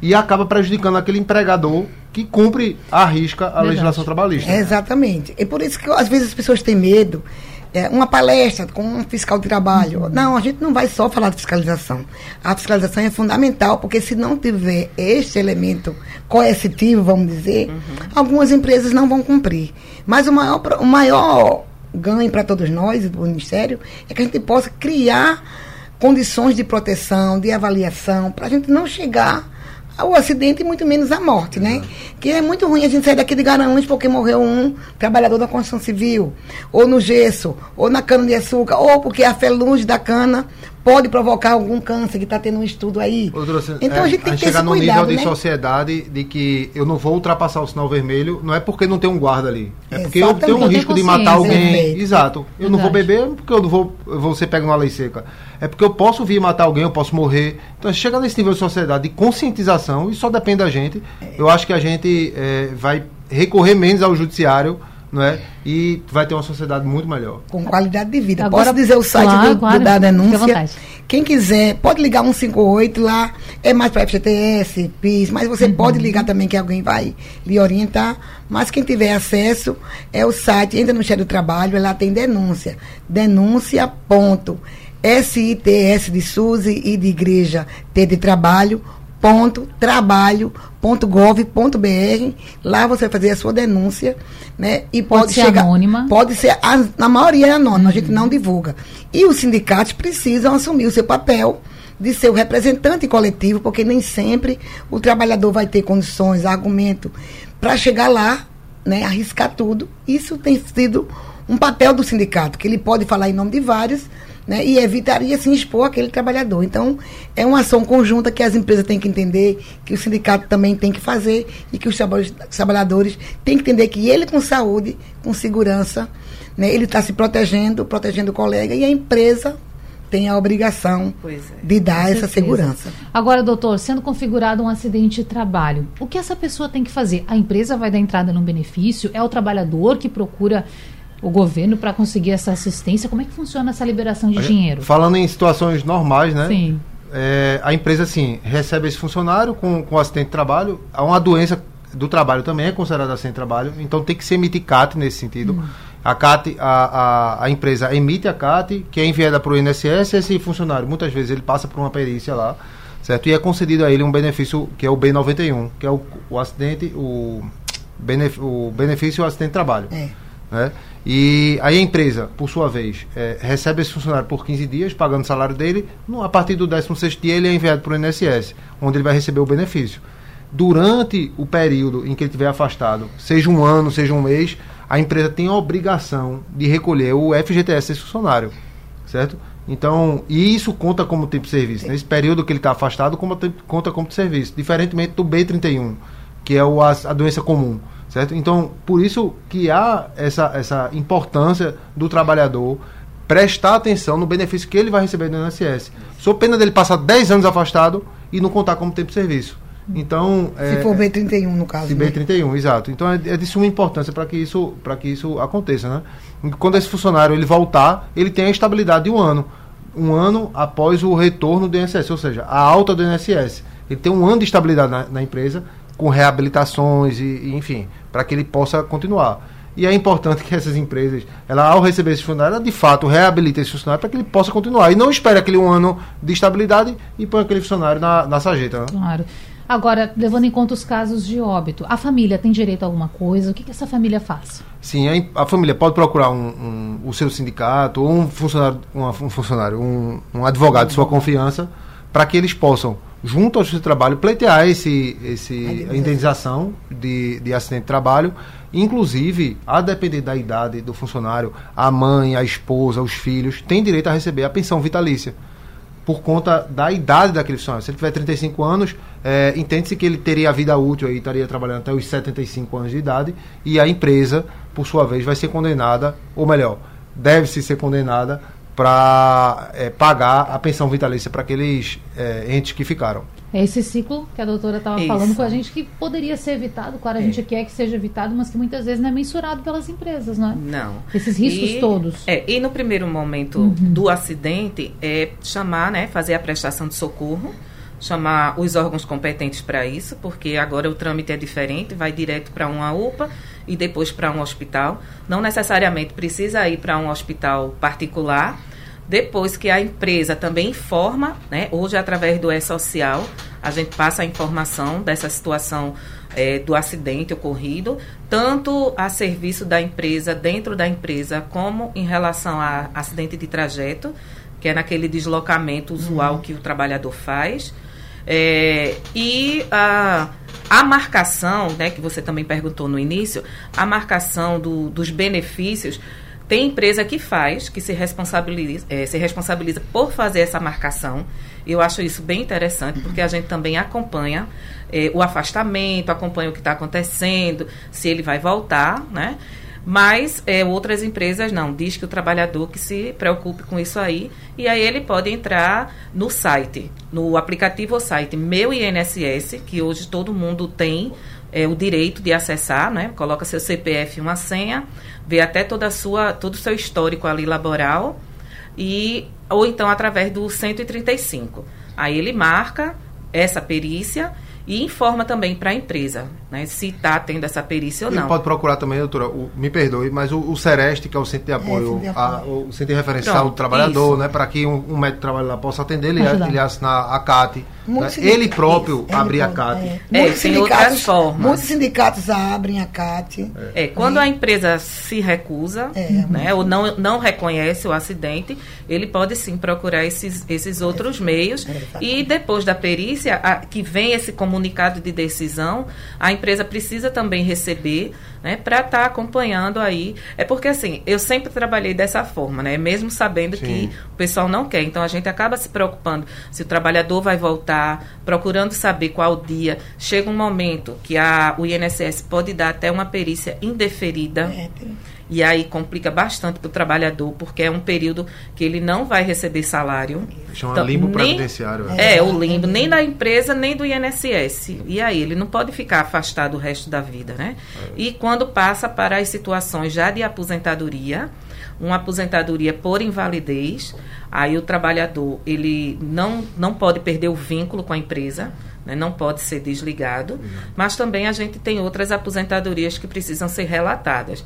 e acaba prejudicando aquele empregador que cumpre à risca a Verdade. legislação trabalhista. É, exatamente. É por isso que às vezes as pessoas têm medo é, uma palestra com um fiscal de trabalho. Uhum. Não, a gente não vai só falar de fiscalização. A fiscalização é fundamental, porque se não tiver este elemento coercitivo, vamos dizer, uhum. algumas empresas não vão cumprir. Mas o maior, o maior ganho para todos nós, do Ministério, é que a gente possa criar condições de proteção, de avaliação, para a gente não chegar o acidente e muito menos a morte, né? Que é muito ruim a gente sair daqui de Garanhuns porque morreu um trabalhador da construção civil, ou no gesso, ou na cana de açúcar, ou porque a felunge da cana pode provocar algum câncer, que está tendo um estudo aí. então é, a gente tem a que ter chegar esse cuidado, nível de né? sociedade de que eu não vou ultrapassar o sinal vermelho, não é porque não tem um guarda ali, é porque Exatamente. eu tenho um risco de matar alguém. Exato. Eu Verdade. não vou beber porque eu não vou, eu vou ser pego numa lei seca. É porque eu posso vir matar alguém, eu posso morrer. Então, chegar nesse nível de sociedade de conscientização, isso só depende da gente. Eu acho que a gente é, vai recorrer menos ao judiciário não é? E vai ter uma sociedade muito melhor. Com qualidade de vida. Agora, Posso dizer o site claro, do, claro, da denúncia? Quem quiser, pode ligar 158 lá, é mais para FGTS, PIS, mas você uhum. pode ligar também que alguém vai lhe orientar. Mas quem tiver acesso é o site, entra no Ministério do Trabalho, lá tem denúncia. Denúncia ponto. SITS de SUSE e de Igreja T de Trabalho, trabalho.gov.br. Lá você vai fazer a sua denúncia, né? E pode, pode ser chegar, anônima. Pode ser, a, na maioria é anônima, uhum. a gente não divulga. E os sindicatos precisam assumir o seu papel de ser o representante coletivo, porque nem sempre o trabalhador vai ter condições, argumento para chegar lá, né, arriscar tudo. Isso tem sido um papel do sindicato, que ele pode falar em nome de vários, né, e evitaria se expor aquele trabalhador. Então, é uma ação conjunta que as empresas têm que entender, que o sindicato também tem que fazer e que os trabalhadores têm que entender que ele com saúde, com segurança, né, ele está se protegendo, protegendo o colega e a empresa tem a obrigação é. de dar essa segurança. Agora, doutor, sendo configurado um acidente de trabalho, o que essa pessoa tem que fazer? A empresa vai dar entrada no benefício? É o trabalhador que procura o governo para conseguir essa assistência? Como é que funciona essa liberação de dinheiro? Falando em situações normais, né? Sim. É, a empresa, sim, recebe esse funcionário com, com acidente de trabalho. Há uma doença do trabalho também é considerada acidente de trabalho, então tem que se emitir CAT nesse sentido. A CAT, a, a, a empresa emite a CAT, que é enviada para o INSS, esse funcionário, muitas vezes, ele passa por uma perícia lá, certo? E é concedido a ele um benefício que é o B91, que é o, o acidente, o, benef, o benefício acidente de trabalho. É. né? E aí a empresa, por sua vez, eh, recebe esse funcionário por 15 dias, pagando o salário dele. No, a partir do 16º dia, ele é enviado para o INSS, onde ele vai receber o benefício. Durante o período em que ele estiver afastado, seja um ano, seja um mês, a empresa tem a obrigação de recolher o FGTS desse funcionário, certo? Então, e isso conta como tempo de serviço. Nesse período que ele está afastado, como tempo- conta como de serviço, diferentemente do B31, que é o, a, a doença comum, certo? Então, por isso que há essa, essa importância do trabalhador prestar atenção no benefício que ele vai receber do INSS. Sou pena dele passar 10 anos afastado e não contar como tempo de serviço. Então, Se é, for B31, no caso. se né? B31, exato. Então é, é de suma importância para que isso para que isso aconteça, né? Quando esse funcionário ele voltar, ele tem a estabilidade de um ano, um ano após o retorno do INSS, ou seja, a alta do INSS. Ele tem um ano de estabilidade na, na empresa, com reabilitações e, e, enfim, para que ele possa continuar. E é importante que essas empresas, ela ao receber esse funcionário, ela de fato reabilite esse funcionário para que ele possa continuar. E não espere aquele um ano de estabilidade e põe aquele funcionário na, na sarjeta. Né? Claro. Agora, levando em conta os casos de óbito, a família tem direito a alguma coisa? O que, que essa família faz? Sim, a, a família pode procurar um, um- o seu sindicato ou um funcionário, uma- um, funcionário, um, um advogado de sua confiança, para que eles possam, junto ao seu trabalho, pleitear esse, esse, a indenização de, de acidente de trabalho. Inclusive, a depender da idade do funcionário, a mãe, a esposa, os filhos têm direito a receber a pensão vitalícia por conta da idade daquele funcionário. Se ele tiver 35 anos, é, entende-se que ele teria a vida útil e estaria trabalhando até os 75 anos de idade, e a empresa, por sua vez, vai ser condenada, ou melhor, deve-se ser condenada para pagar a pensão vitalícia para aqueles é, entes que ficaram. É esse ciclo que a doutora estava falando com a gente que poderia ser evitado, claro, a É. gente quer que seja evitado, mas que muitas vezes não é mensurado pelas empresas, não é? Não. Esses riscos E- todos. É, e no primeiro momento do acidente, é chamar, né, fazer a prestação de socorro, chamar os órgãos competentes para isso, porque agora o trâmite é diferente, vai direto para uma UPA e depois para um hospital. Não necessariamente precisa ir para um hospital particular. Depois que a empresa também informa, né, hoje através do E-Social, a gente passa a informação dessa situação eh, do acidente ocorrido, tanto a serviço da empresa, dentro da empresa, como em relação a acidente de trajeto, que é naquele deslocamento usual que o trabalhador faz. É, e a, a marcação, né, que você também perguntou no início, a marcação do- dos benefícios, tem empresa que faz, que se responsabiliza, eh, se responsabiliza por fazer essa marcação. Eu acho isso bem interessante, porque a gente também acompanha eh, o afastamento, acompanha o que está acontecendo, se ele vai voltar, né? Mas eh, outras empresas não, diz que o trabalhador que se preocupe com isso aí, e aí ele pode entrar no site, no aplicativo ou site Meu INSS, que hoje todo mundo tem é, o direito de acessar, né? Coloca seu CPF e uma senha, vê até toda sua, todo o seu histórico ali laboral, e ou então através do 135. Aí ele marca essa perícia e informa também para a empresa, né? Se está tendo essa perícia ou Ele não. pode procurar também, doutora, o- me perdoe, mas o, o Sereste, que é o Centro de Apoio, Centro de a- Apoio. o Centro de Referência Pronto, ao Trabalhador, isso. né, para que um, um médico de trabalho lá possa atender, ele, Ajudar. ele assinar a CAT. Muitos né? Ele próprio Isso, abrir ele a CAT. é. É, Muitos sindicatos-. Muitos sindicatos abrem a CAT. É, quando a empresa se recusa, É, né, ou não, não reconhece o acidente, ele pode sim procurar esses, esses outros meios. E depois da perícia, a- que vem esse comunicado de decisão, a empresa precisa também receber né, para estar acompanhando aí. É porque assim, eu sempre trabalhei dessa forma, né? Mesmo sabendo Sim. que o pessoal não quer. Então a gente acaba se preocupando se o trabalhador vai voltar, procurando saber qual dia. Chega um momento que a, o INSS pode dar até uma perícia indeferida. É, tem- E aí complica bastante para o trabalhador, porque é um período que ele não vai receber salário. Chama Então, limbo nem- previdenciário. É, o limbo, nem da empresa, nem do INSS. E aí, ele não pode ficar afastado o resto da vida, né? E quando passa para as situações já de aposentadoria, uma aposentadoria por invalidez, aí o trabalhador, ele não, não pode perder o vínculo com a empresa, né? não pode ser desligado, mas também a gente tem outras aposentadorias que precisam ser relatadas.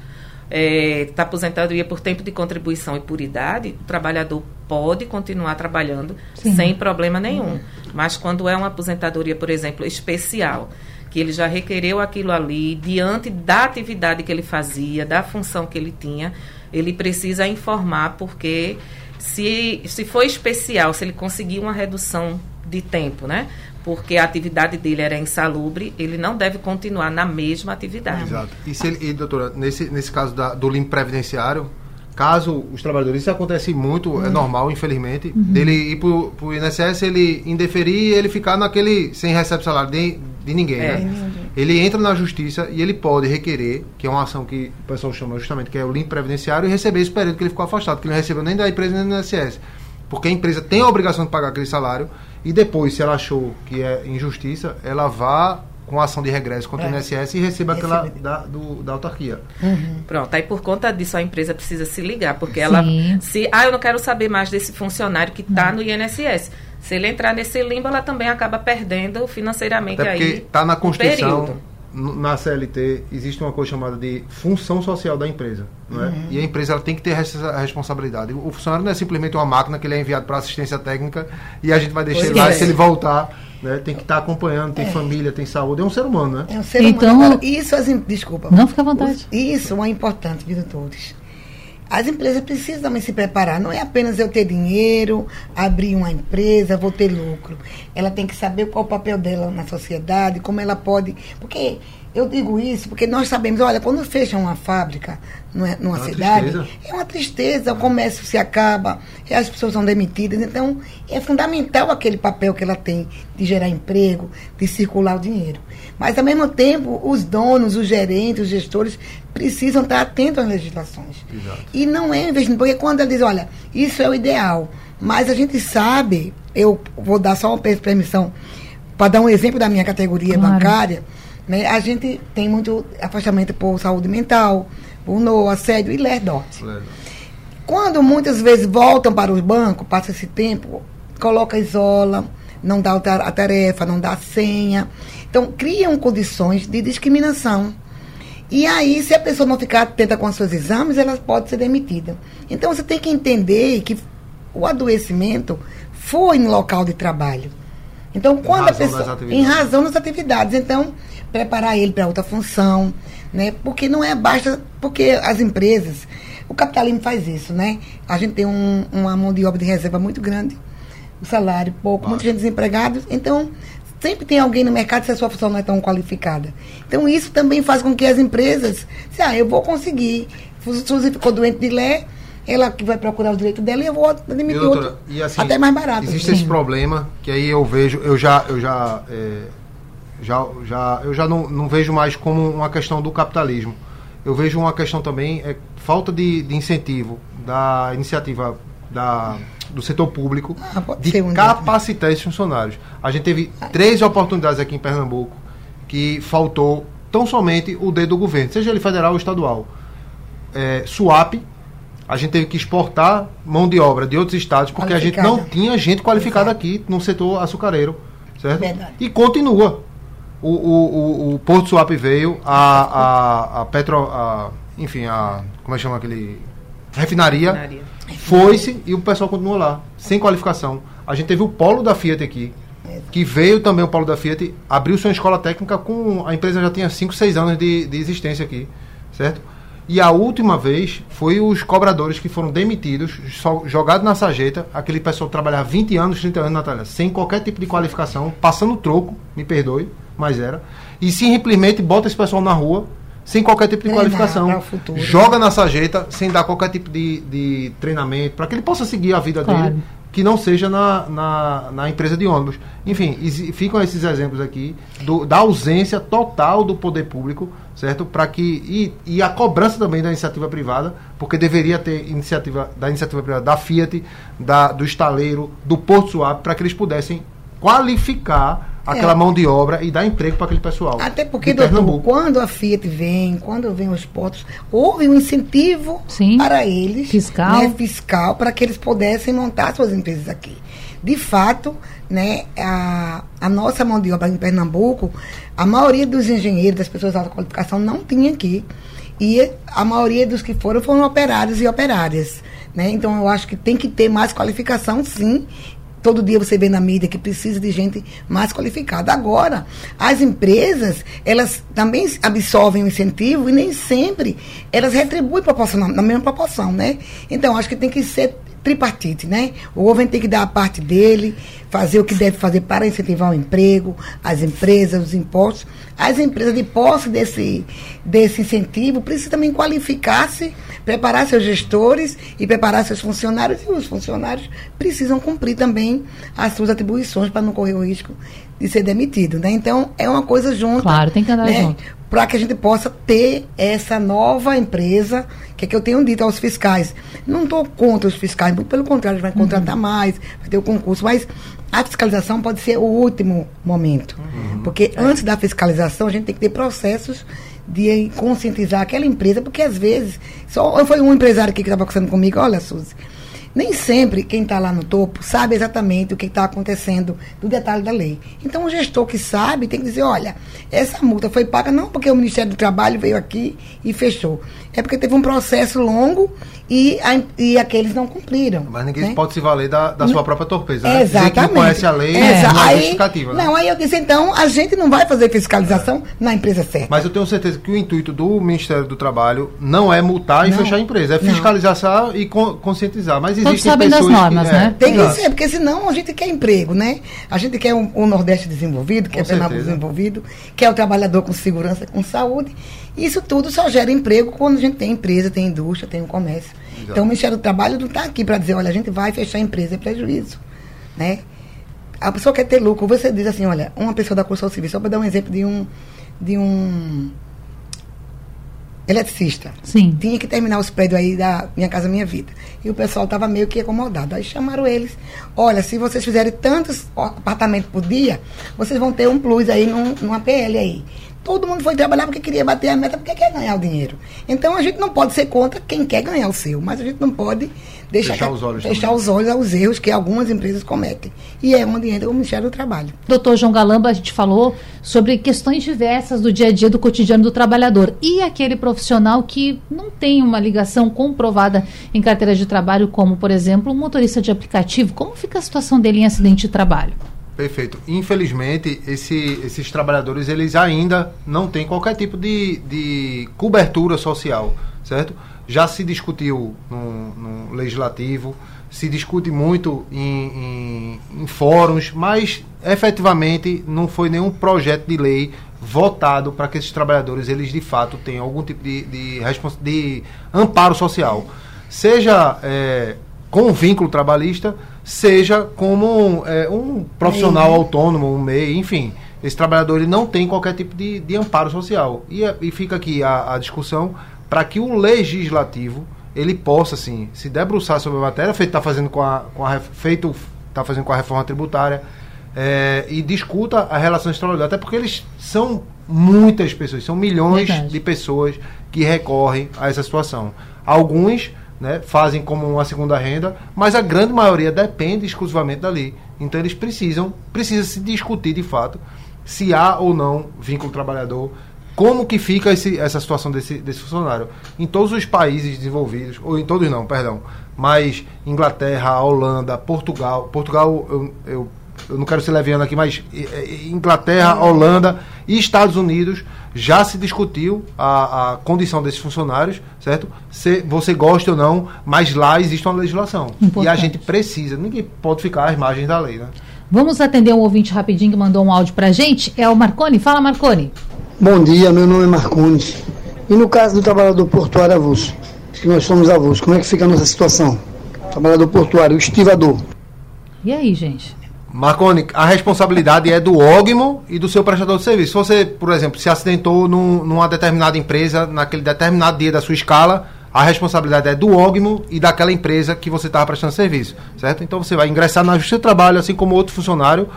É, da aposentadoria por tempo de contribuição e por idade, o trabalhador pode continuar trabalhando Sim. sem problema nenhum. Mas quando é uma aposentadoria, por exemplo, especial, que ele já requereu aquilo ali, diante da atividade que ele fazia, da função que ele tinha, ele precisa informar, porque se, se for especial, se ele conseguir uma redução de tempo, né? Porque a atividade dele era insalubre, ele não deve continuar na mesma atividade. Exato. E, se ele, e, doutora, nesse, nesse caso da- do limpo previdenciário, caso os trabalhadores, isso acontece muito, é normal, infelizmente, dele ir pro, pro INSS, ele indeferir e ele ficar naquele, sem receber salário de, de ninguém, É. né? Ele entra na justiça e ele pode requerer, que é uma ação que o pessoal chama justamente, que é o limpo previdenciário, e receber esse período que ele ficou afastado, que ele não recebeu nem da empresa nem do INSS. Porque a empresa tem a obrigação de pagar aquele salário e depois, se ela achou que é injustiça, ela vá com ação de regresso contra o É. INSS e receba aquela da, do- da autarquia. Pronto, aí por conta disso a empresa precisa se ligar, porque ela Sim. se, ah, eu não quero saber mais desse funcionário que está no INSS. Se ele entrar nesse limbo, ela também acaba perdendo financeiramente Até porque aí. está na o Constituição, na CLT, existe uma coisa chamada de função social da empresa. Não é? E a empresa ela tem que ter essa responsabilidade. O funcionário não é simplesmente uma máquina que ele é enviado para assistência técnica e a gente vai deixar Pois ele lá é. e se ele voltar. Né, tem que estar acompanhando, tem família, tem saúde, é um ser humano, né? É um ser Então- humano. Agora, isso, as, desculpa. Não, fica à vontade. Isso é importante, viu, todos. As empresas precisam também se preparar. Não é apenas eu ter dinheiro, abrir uma empresa, vou ter lucro. Ela tem que saber qual o papel dela na sociedade, como ela pode. Porque eu digo isso porque nós sabemos, olha, quando fecha uma fábrica numa, numa É uma cidade, tristeza. é uma tristeza, o comércio se acaba, e as pessoas são demitidas. Então, é fundamental aquele papel que ela tem de gerar emprego, de circular o dinheiro. Mas, ao mesmo tempo, os donos, os gerentes, os gestores precisam estar atentos às legislações. Exato. E não é investimento, porque quando ela diz, olha, isso é o ideal, mas a gente sabe, eu vou dar só uma per- permissão para dar um exemplo da minha categoria Claro. bancária, né? A gente tem muito afastamento por saúde mental, por no assédio e lerdot. Quando muitas vezes voltam para os bancos, passa esse tempo, coloca isola, não dá a tarefa, não dá a senha. Então, criam condições de discriminação. E aí, se a pessoa não ficar atenta com os seus exames, ela pode ser demitida. Então, você tem que entender que o adoecimento foi no local de trabalho. Então, quando a pessoa. Em razão das atividades. Então, preparar ele para outra função, né? Porque não é basta. Porque as empresas. O capitalismo faz isso, né? A gente tem um- uma mão de obra de reserva muito grande, o salário pouco, muita gente desempregada. Então, sempre tem alguém no mercado se a sua função não é tão qualificada. Então, isso também faz com que as empresas. Se, ah, eu vou conseguir. Se Suzy ficou doente de lé, ela que vai procurar o direito dela e eu vou E, demitir doutora, outro. e assim, até mais barato. Existe esse [laughs] problema que aí eu vejo, eu já, eu já, é, já, já, eu já não, não vejo mais como uma questão do capitalismo. Eu vejo uma questão também é falta de, de incentivo da iniciativa da, do setor público Ah, de um capacitar esses funcionários. A gente teve três oportunidades aqui em Pernambuco que faltou tão somente o dedo do governo, seja ele federal ou estadual. É, SUAP, a gente teve que exportar mão de obra de outros estados porque a gente não tinha gente qualificada aqui no setor açucareiro, certo? Verdade. E continua. O, o, o, o Porto Suape veio, a, a, a Petro. A, enfim, a. Como é que chama aquele. Refinaria. Refinaria. Foi-se e o pessoal continuou lá, sem qualificação. A gente teve o polo da Fiat aqui, que veio também o polo da Fiat, abriu sua escola técnica com. A empresa já tinha 5, 6 anos de, de existência aqui, certo? E a última vez foi os cobradores que foram demitidos, jogados na sarjeta. Aquele pessoal trabalhava 20 anos, 30 anos, Natália, sem qualquer tipo de qualificação, passando troco, me perdoe, mas era. E simplesmente bota esse pessoal na rua, sem qualquer tipo de Treinar qualificação. futuro. Joga na sarjeta, sem dar qualquer tipo de, de treinamento, para que ele possa seguir a vida Claro. dele que não seja na, na, na empresa de ônibus. Enfim, ficam esses exemplos aqui do, da ausência total do poder público, certo? Para que e, e a cobrança também da iniciativa privada, porque deveria ter iniciativa da iniciativa privada da Fiat, da, do estaleiro, do Porto Suave, para que eles pudessem qualificar aquela é. mão de obra e dar emprego para aquele pessoal. Até porque, doutor, quando a Fiat vem, quando vem os portos, houve um incentivo Sim. para eles, fiscal, né, fiscal para que eles pudessem montar suas empresas aqui. De fato, né, a, a nossa mão de obra em Pernambuco, a maioria dos engenheiros, das pessoas de alta qualificação, não tinha aqui. E a maioria dos que foram foram operários e operárias. Né? Então, eu acho que tem que ter mais qualificação, sim, Todo dia você vê na mídia que precisa de gente mais qualificada. Agora, as empresas, elas também absorvem o incentivo e nem sempre elas retribuem proporcional, na mesma proporção, né? Então, acho que tem que ser tripartite, né? O governo tem que dar a parte dele, fazer o que deve fazer para incentivar o emprego, as empresas, os impostos. As empresas de posse desse, desse incentivo precisam também qualificar-se, preparar seus gestores e preparar seus funcionários, e os funcionários precisam cumprir também as suas atribuições para não correr o risco de ser demitido, né? Então, é uma coisa junto. Claro, tem que andar né? junto para que a gente possa ter essa nova empresa, que é que eu tenho dito aos fiscais. Não estou contra os fiscais, muito pelo contrário, vai contratar uhum. mais, vai ter o concurso, mas a fiscalização pode ser o último momento. Uhum. Porque é. antes da fiscalização, a gente tem que ter processos de conscientizar aquela empresa, porque às vezes, só foi um empresário aqui que estava conversando comigo, olha, Suzy, nem sempre quem está lá no topo sabe exatamente o que está acontecendo do detalhe da lei. Então, o gestor que sabe tem que dizer: olha, essa multa foi paga não porque o Ministério do Trabalho veio aqui e fechou. É porque teve um processo longo e, a, e aqueles não cumpriram. Mas ninguém né? pode se valer da, da sua própria torpeza. Né? Exatamente. Dizer que conhece a lei é, não é justificativa. Né? Não, aí eu disse, então, a gente não vai fazer fiscalização é. na empresa certa. Mas eu tenho certeza que o intuito do Ministério do Trabalho não é multar e não, fechar a empresa, é fiscalizar não. e conscientizar. Mas existem Todos sabem das normas, que, é, né? Tem que ser, porque senão a gente quer emprego, né? A gente quer o um, um Nordeste desenvolvido, quer o Pernambuco desenvolvido, quer o trabalhador com segurança, com saúde. Isso tudo só gera emprego quando a gente tem empresa, tem indústria, tem um comércio. Exato. Então o Ministério do Trabalho não está aqui para dizer, olha, a gente vai fechar a empresa, é prejuízo. Né? A pessoa quer ter lucro, você diz assim, olha, uma pessoa da construção civil, só para dar um exemplo de um, de um eletricista. Sim. Tinha que terminar os prédios aí da Minha Casa Minha Vida. E o pessoal estava meio que acomodado. Aí chamaram eles. Olha, se vocês fizerem tantos apartamentos por dia, vocês vão ter um plus aí num, numa PL aí. Todo mundo foi trabalhar porque queria bater a meta, porque quer ganhar o dinheiro. Então a gente não pode ser contra quem quer ganhar o seu, mas a gente não pode deixar fechar, que, os, olhos fechar os olhos aos erros que algumas empresas cometem. E é onde entra o Ministério do Trabalho. Doutor João Galamba, a gente falou sobre questões diversas do dia a dia, do cotidiano do trabalhador. E aquele profissional que não tem uma ligação comprovada em carteira de trabalho, como, por exemplo, um motorista de aplicativo, como fica a situação dele em acidente de trabalho? Perfeito. Infelizmente, esse, esses trabalhadores eles ainda não têm qualquer tipo de, de cobertura social, certo? Já se discutiu no, no legislativo, se discute muito em, em, em, fóruns, mas efetivamente não foi nenhum projeto de lei votado para que esses trabalhadores eles de fato tenham algum tipo de, de, de amparo social, seja é, com vínculo trabalhista seja como é, um profissional autônomo, um MEI, enfim. Esse trabalhador ele não tem qualquer tipo de, de amparo social. E, e fica aqui a, a discussão para que o legislativo ele possa assim se debruçar sobre a matéria feito está fazendo com a, com a feito está fazendo com a reforma tributária é, e discuta a relação de trabalhador até porque eles são muitas pessoas são milhões Verdade. de pessoas que recorrem a essa situação alguns né, fazem como uma segunda renda, mas a grande maioria depende exclusivamente dali. Então eles precisam, precisa se discutir de fato se há ou não vínculo trabalhador, como que fica esse, essa situação desse, desse funcionário. Em todos os países desenvolvidos, ou em todos não, perdão, mas Inglaterra, Holanda, Portugal, Portugal eu, eu, eu não quero ser leviano aqui, mas Inglaterra, Holanda e Estados Unidos já se discutiu a, a condição desses funcionários, certo? Se você gosta ou não, mas lá existe uma legislação. Importante. E a gente precisa, ninguém pode ficar às margens da lei, né? Vamos atender um ouvinte rapidinho que mandou um áudio pra gente. É o Marconi. Fala, Marconi. Bom dia, meu nome é Marconi. E no caso do trabalhador portuário avulso, que nós somos avulsos, como é que fica a nossa situação? Trabalhador portuário, o estivador. E aí, gente? Marconi, a responsabilidade é do ógmo e do seu prestador de serviço. Se você, por exemplo, se acidentou num, numa determinada empresa, naquele determinado dia da sua escala, a responsabilidade é do ógmo e daquela empresa que você estava prestando serviço, certo? Então você vai ingressar na Justiça do Trabalho, assim como outro funcionário,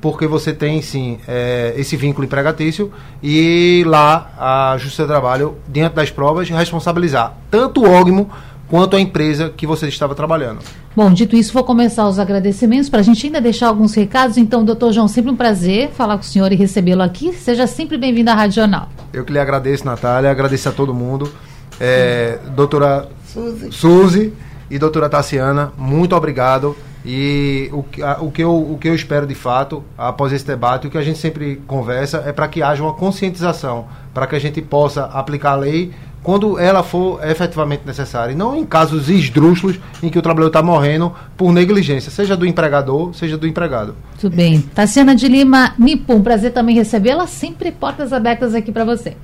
porque você tem sim é, esse vínculo empregatício e lá a Justiça do Trabalho, diante das provas, responsabilizar tanto o ógmo quanto a empresa que você estava trabalhando. Bom, dito isso, vou começar os agradecimentos para a gente ainda deixar alguns recados. Então, doutor João, sempre um prazer falar com o senhor e recebê-lo aqui. Seja sempre bem-vindo à Rádio Jornal. Eu que lhe agradeço, Natália, agradeço a todo mundo. É, doutora Suzy. Suzy e doutora Tassiana, muito obrigado. E o, a, o, que eu, o que eu espero de fato, após esse debate, o que a gente sempre conversa é para que haja uma conscientização, para que a gente possa aplicar a lei quando ela for efetivamente necessária, e não em casos esdrúxulos em que o trabalhador está morrendo por negligência, seja do empregador, seja do empregado. Tudo bem. Tassiana de Lima, Nipum, prazer também recebê-la, sempre portas abertas aqui para você.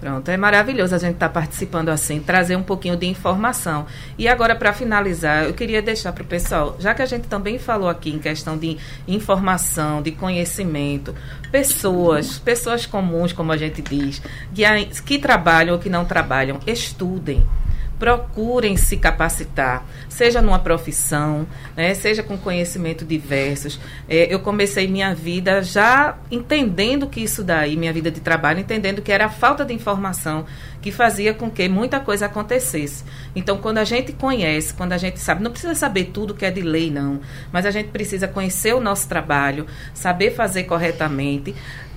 Pronto, é maravilhoso a gente estar tá participando assim, trazer um pouquinho de informação. E agora, para finalizar, eu queria deixar para o pessoal, já que a gente também falou aqui em questão de informação, de conhecimento, pessoas, pessoas comuns, como a gente diz, que, que trabalham ou que não trabalham, estudem procurem se capacitar, seja numa profissão, né, seja com conhecimento diversos. É, eu comecei minha vida já entendendo que isso daí, minha vida de trabalho, entendendo que era a falta de informação que fazia com que muita coisa acontecesse. Então, quando a gente conhece, quando a gente sabe, não precisa saber tudo que é de lei, não, mas a gente precisa conhecer o nosso trabalho, saber fazer corretamente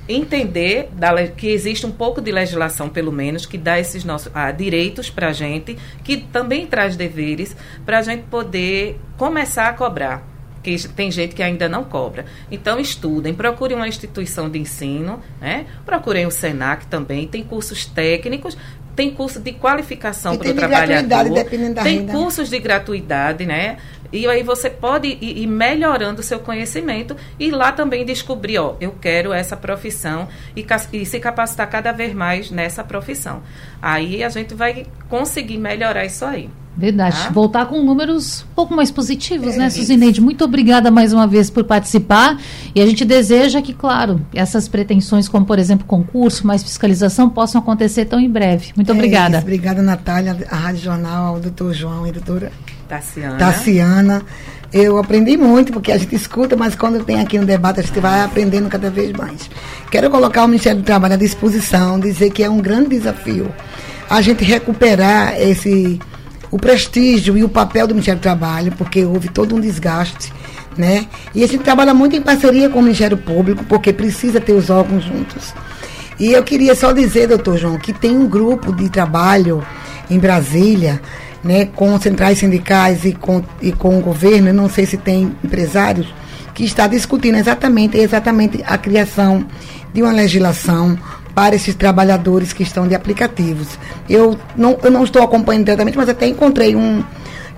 entender que existe um pouco de legislação, pelo menos, que dá esses nossos ah, direitos para a gente, que também traz deveres para a gente poder começar a cobrar. Que tem gente que ainda não cobra. Então, estudem, procurem uma instituição de ensino, né? procurem o SENAC também, tem cursos técnicos, tem curso de qualificação para o trabalhador, tem renda. cursos de gratuidade, né? E aí você pode ir, ir melhorando o seu conhecimento e lá também descobrir, ó, eu quero essa profissão e, e, se capacitar cada vez mais nessa profissão. Aí a gente vai conseguir melhorar isso aí. Verdade. Tá? Voltar com números um pouco mais positivos, é né, Suzineide? Muito obrigada mais uma vez por participar. E a gente deseja que, claro, essas pretensões, como por exemplo concurso, mais fiscalização, possam acontecer tão em breve. Muito é obrigada. Isso. Obrigada, Natália, a Rádio Jornal, ao doutor João e a doutora Tassiana. Tassiana. Eu aprendi muito, porque a gente escuta, mas quando tem aqui no debate, a gente vai aprendendo cada vez mais. Quero colocar o Ministério do Trabalho à disposição, dizer que é um grande desafio a gente recuperar esse o prestígio e o papel do Ministério do Trabalho, porque houve todo um desgaste, né? E a gente trabalha muito em parceria com o Ministério Público, porque precisa ter os órgãos juntos. E eu queria só dizer, doutor João, que tem um grupo de trabalho em Brasília né, com centrais sindicais e com, e com o governo, não sei se tem empresários, que está discutindo exatamente, exatamente a criação de uma legislação para esses trabalhadores que estão de aplicativos. Eu não, eu não estou acompanhando diretamente, mas até encontrei um.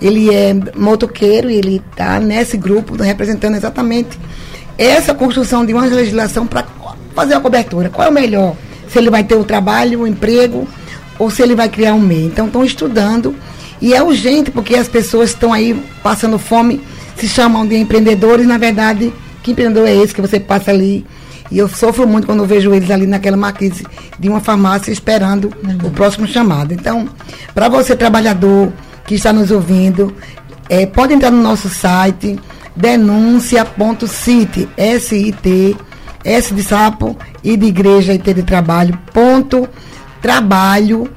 Ele é motoqueiro e ele está nesse grupo representando exatamente essa construção de uma legislação para fazer a cobertura. Qual é o melhor? Se ele vai ter o trabalho, o emprego, ou se ele vai criar um MEI. Então, estão estudando e é urgente, porque as pessoas estão aí passando fome, se chamam de empreendedores, na verdade, que empreendedor é esse que você passa ali? E eu sofro muito quando vejo eles ali naquela marquise de uma farmácia esperando uhum. o próximo chamado. Então, para você, trabalhador que está nos ouvindo, é, pode entrar no nosso site denúncia.cit, S-I-T, S de sapo, e de igreja e T de trabalho, ponto, trabalho,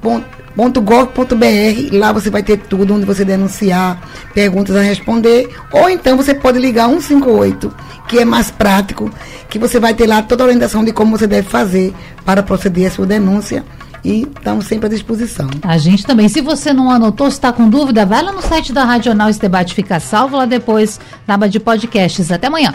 ponto, .gov.br, lá você vai ter tudo onde você denunciar, perguntas a responder, ou então você pode ligar 158, que é mais prático, que você vai ter lá toda a orientação de como você deve fazer para proceder a sua denúncia e estamos sempre à disposição. A gente também. Se você não anotou, está com dúvida, vai lá no site da Radional, esse debate fica salvo lá depois na aba de podcasts. Até amanhã.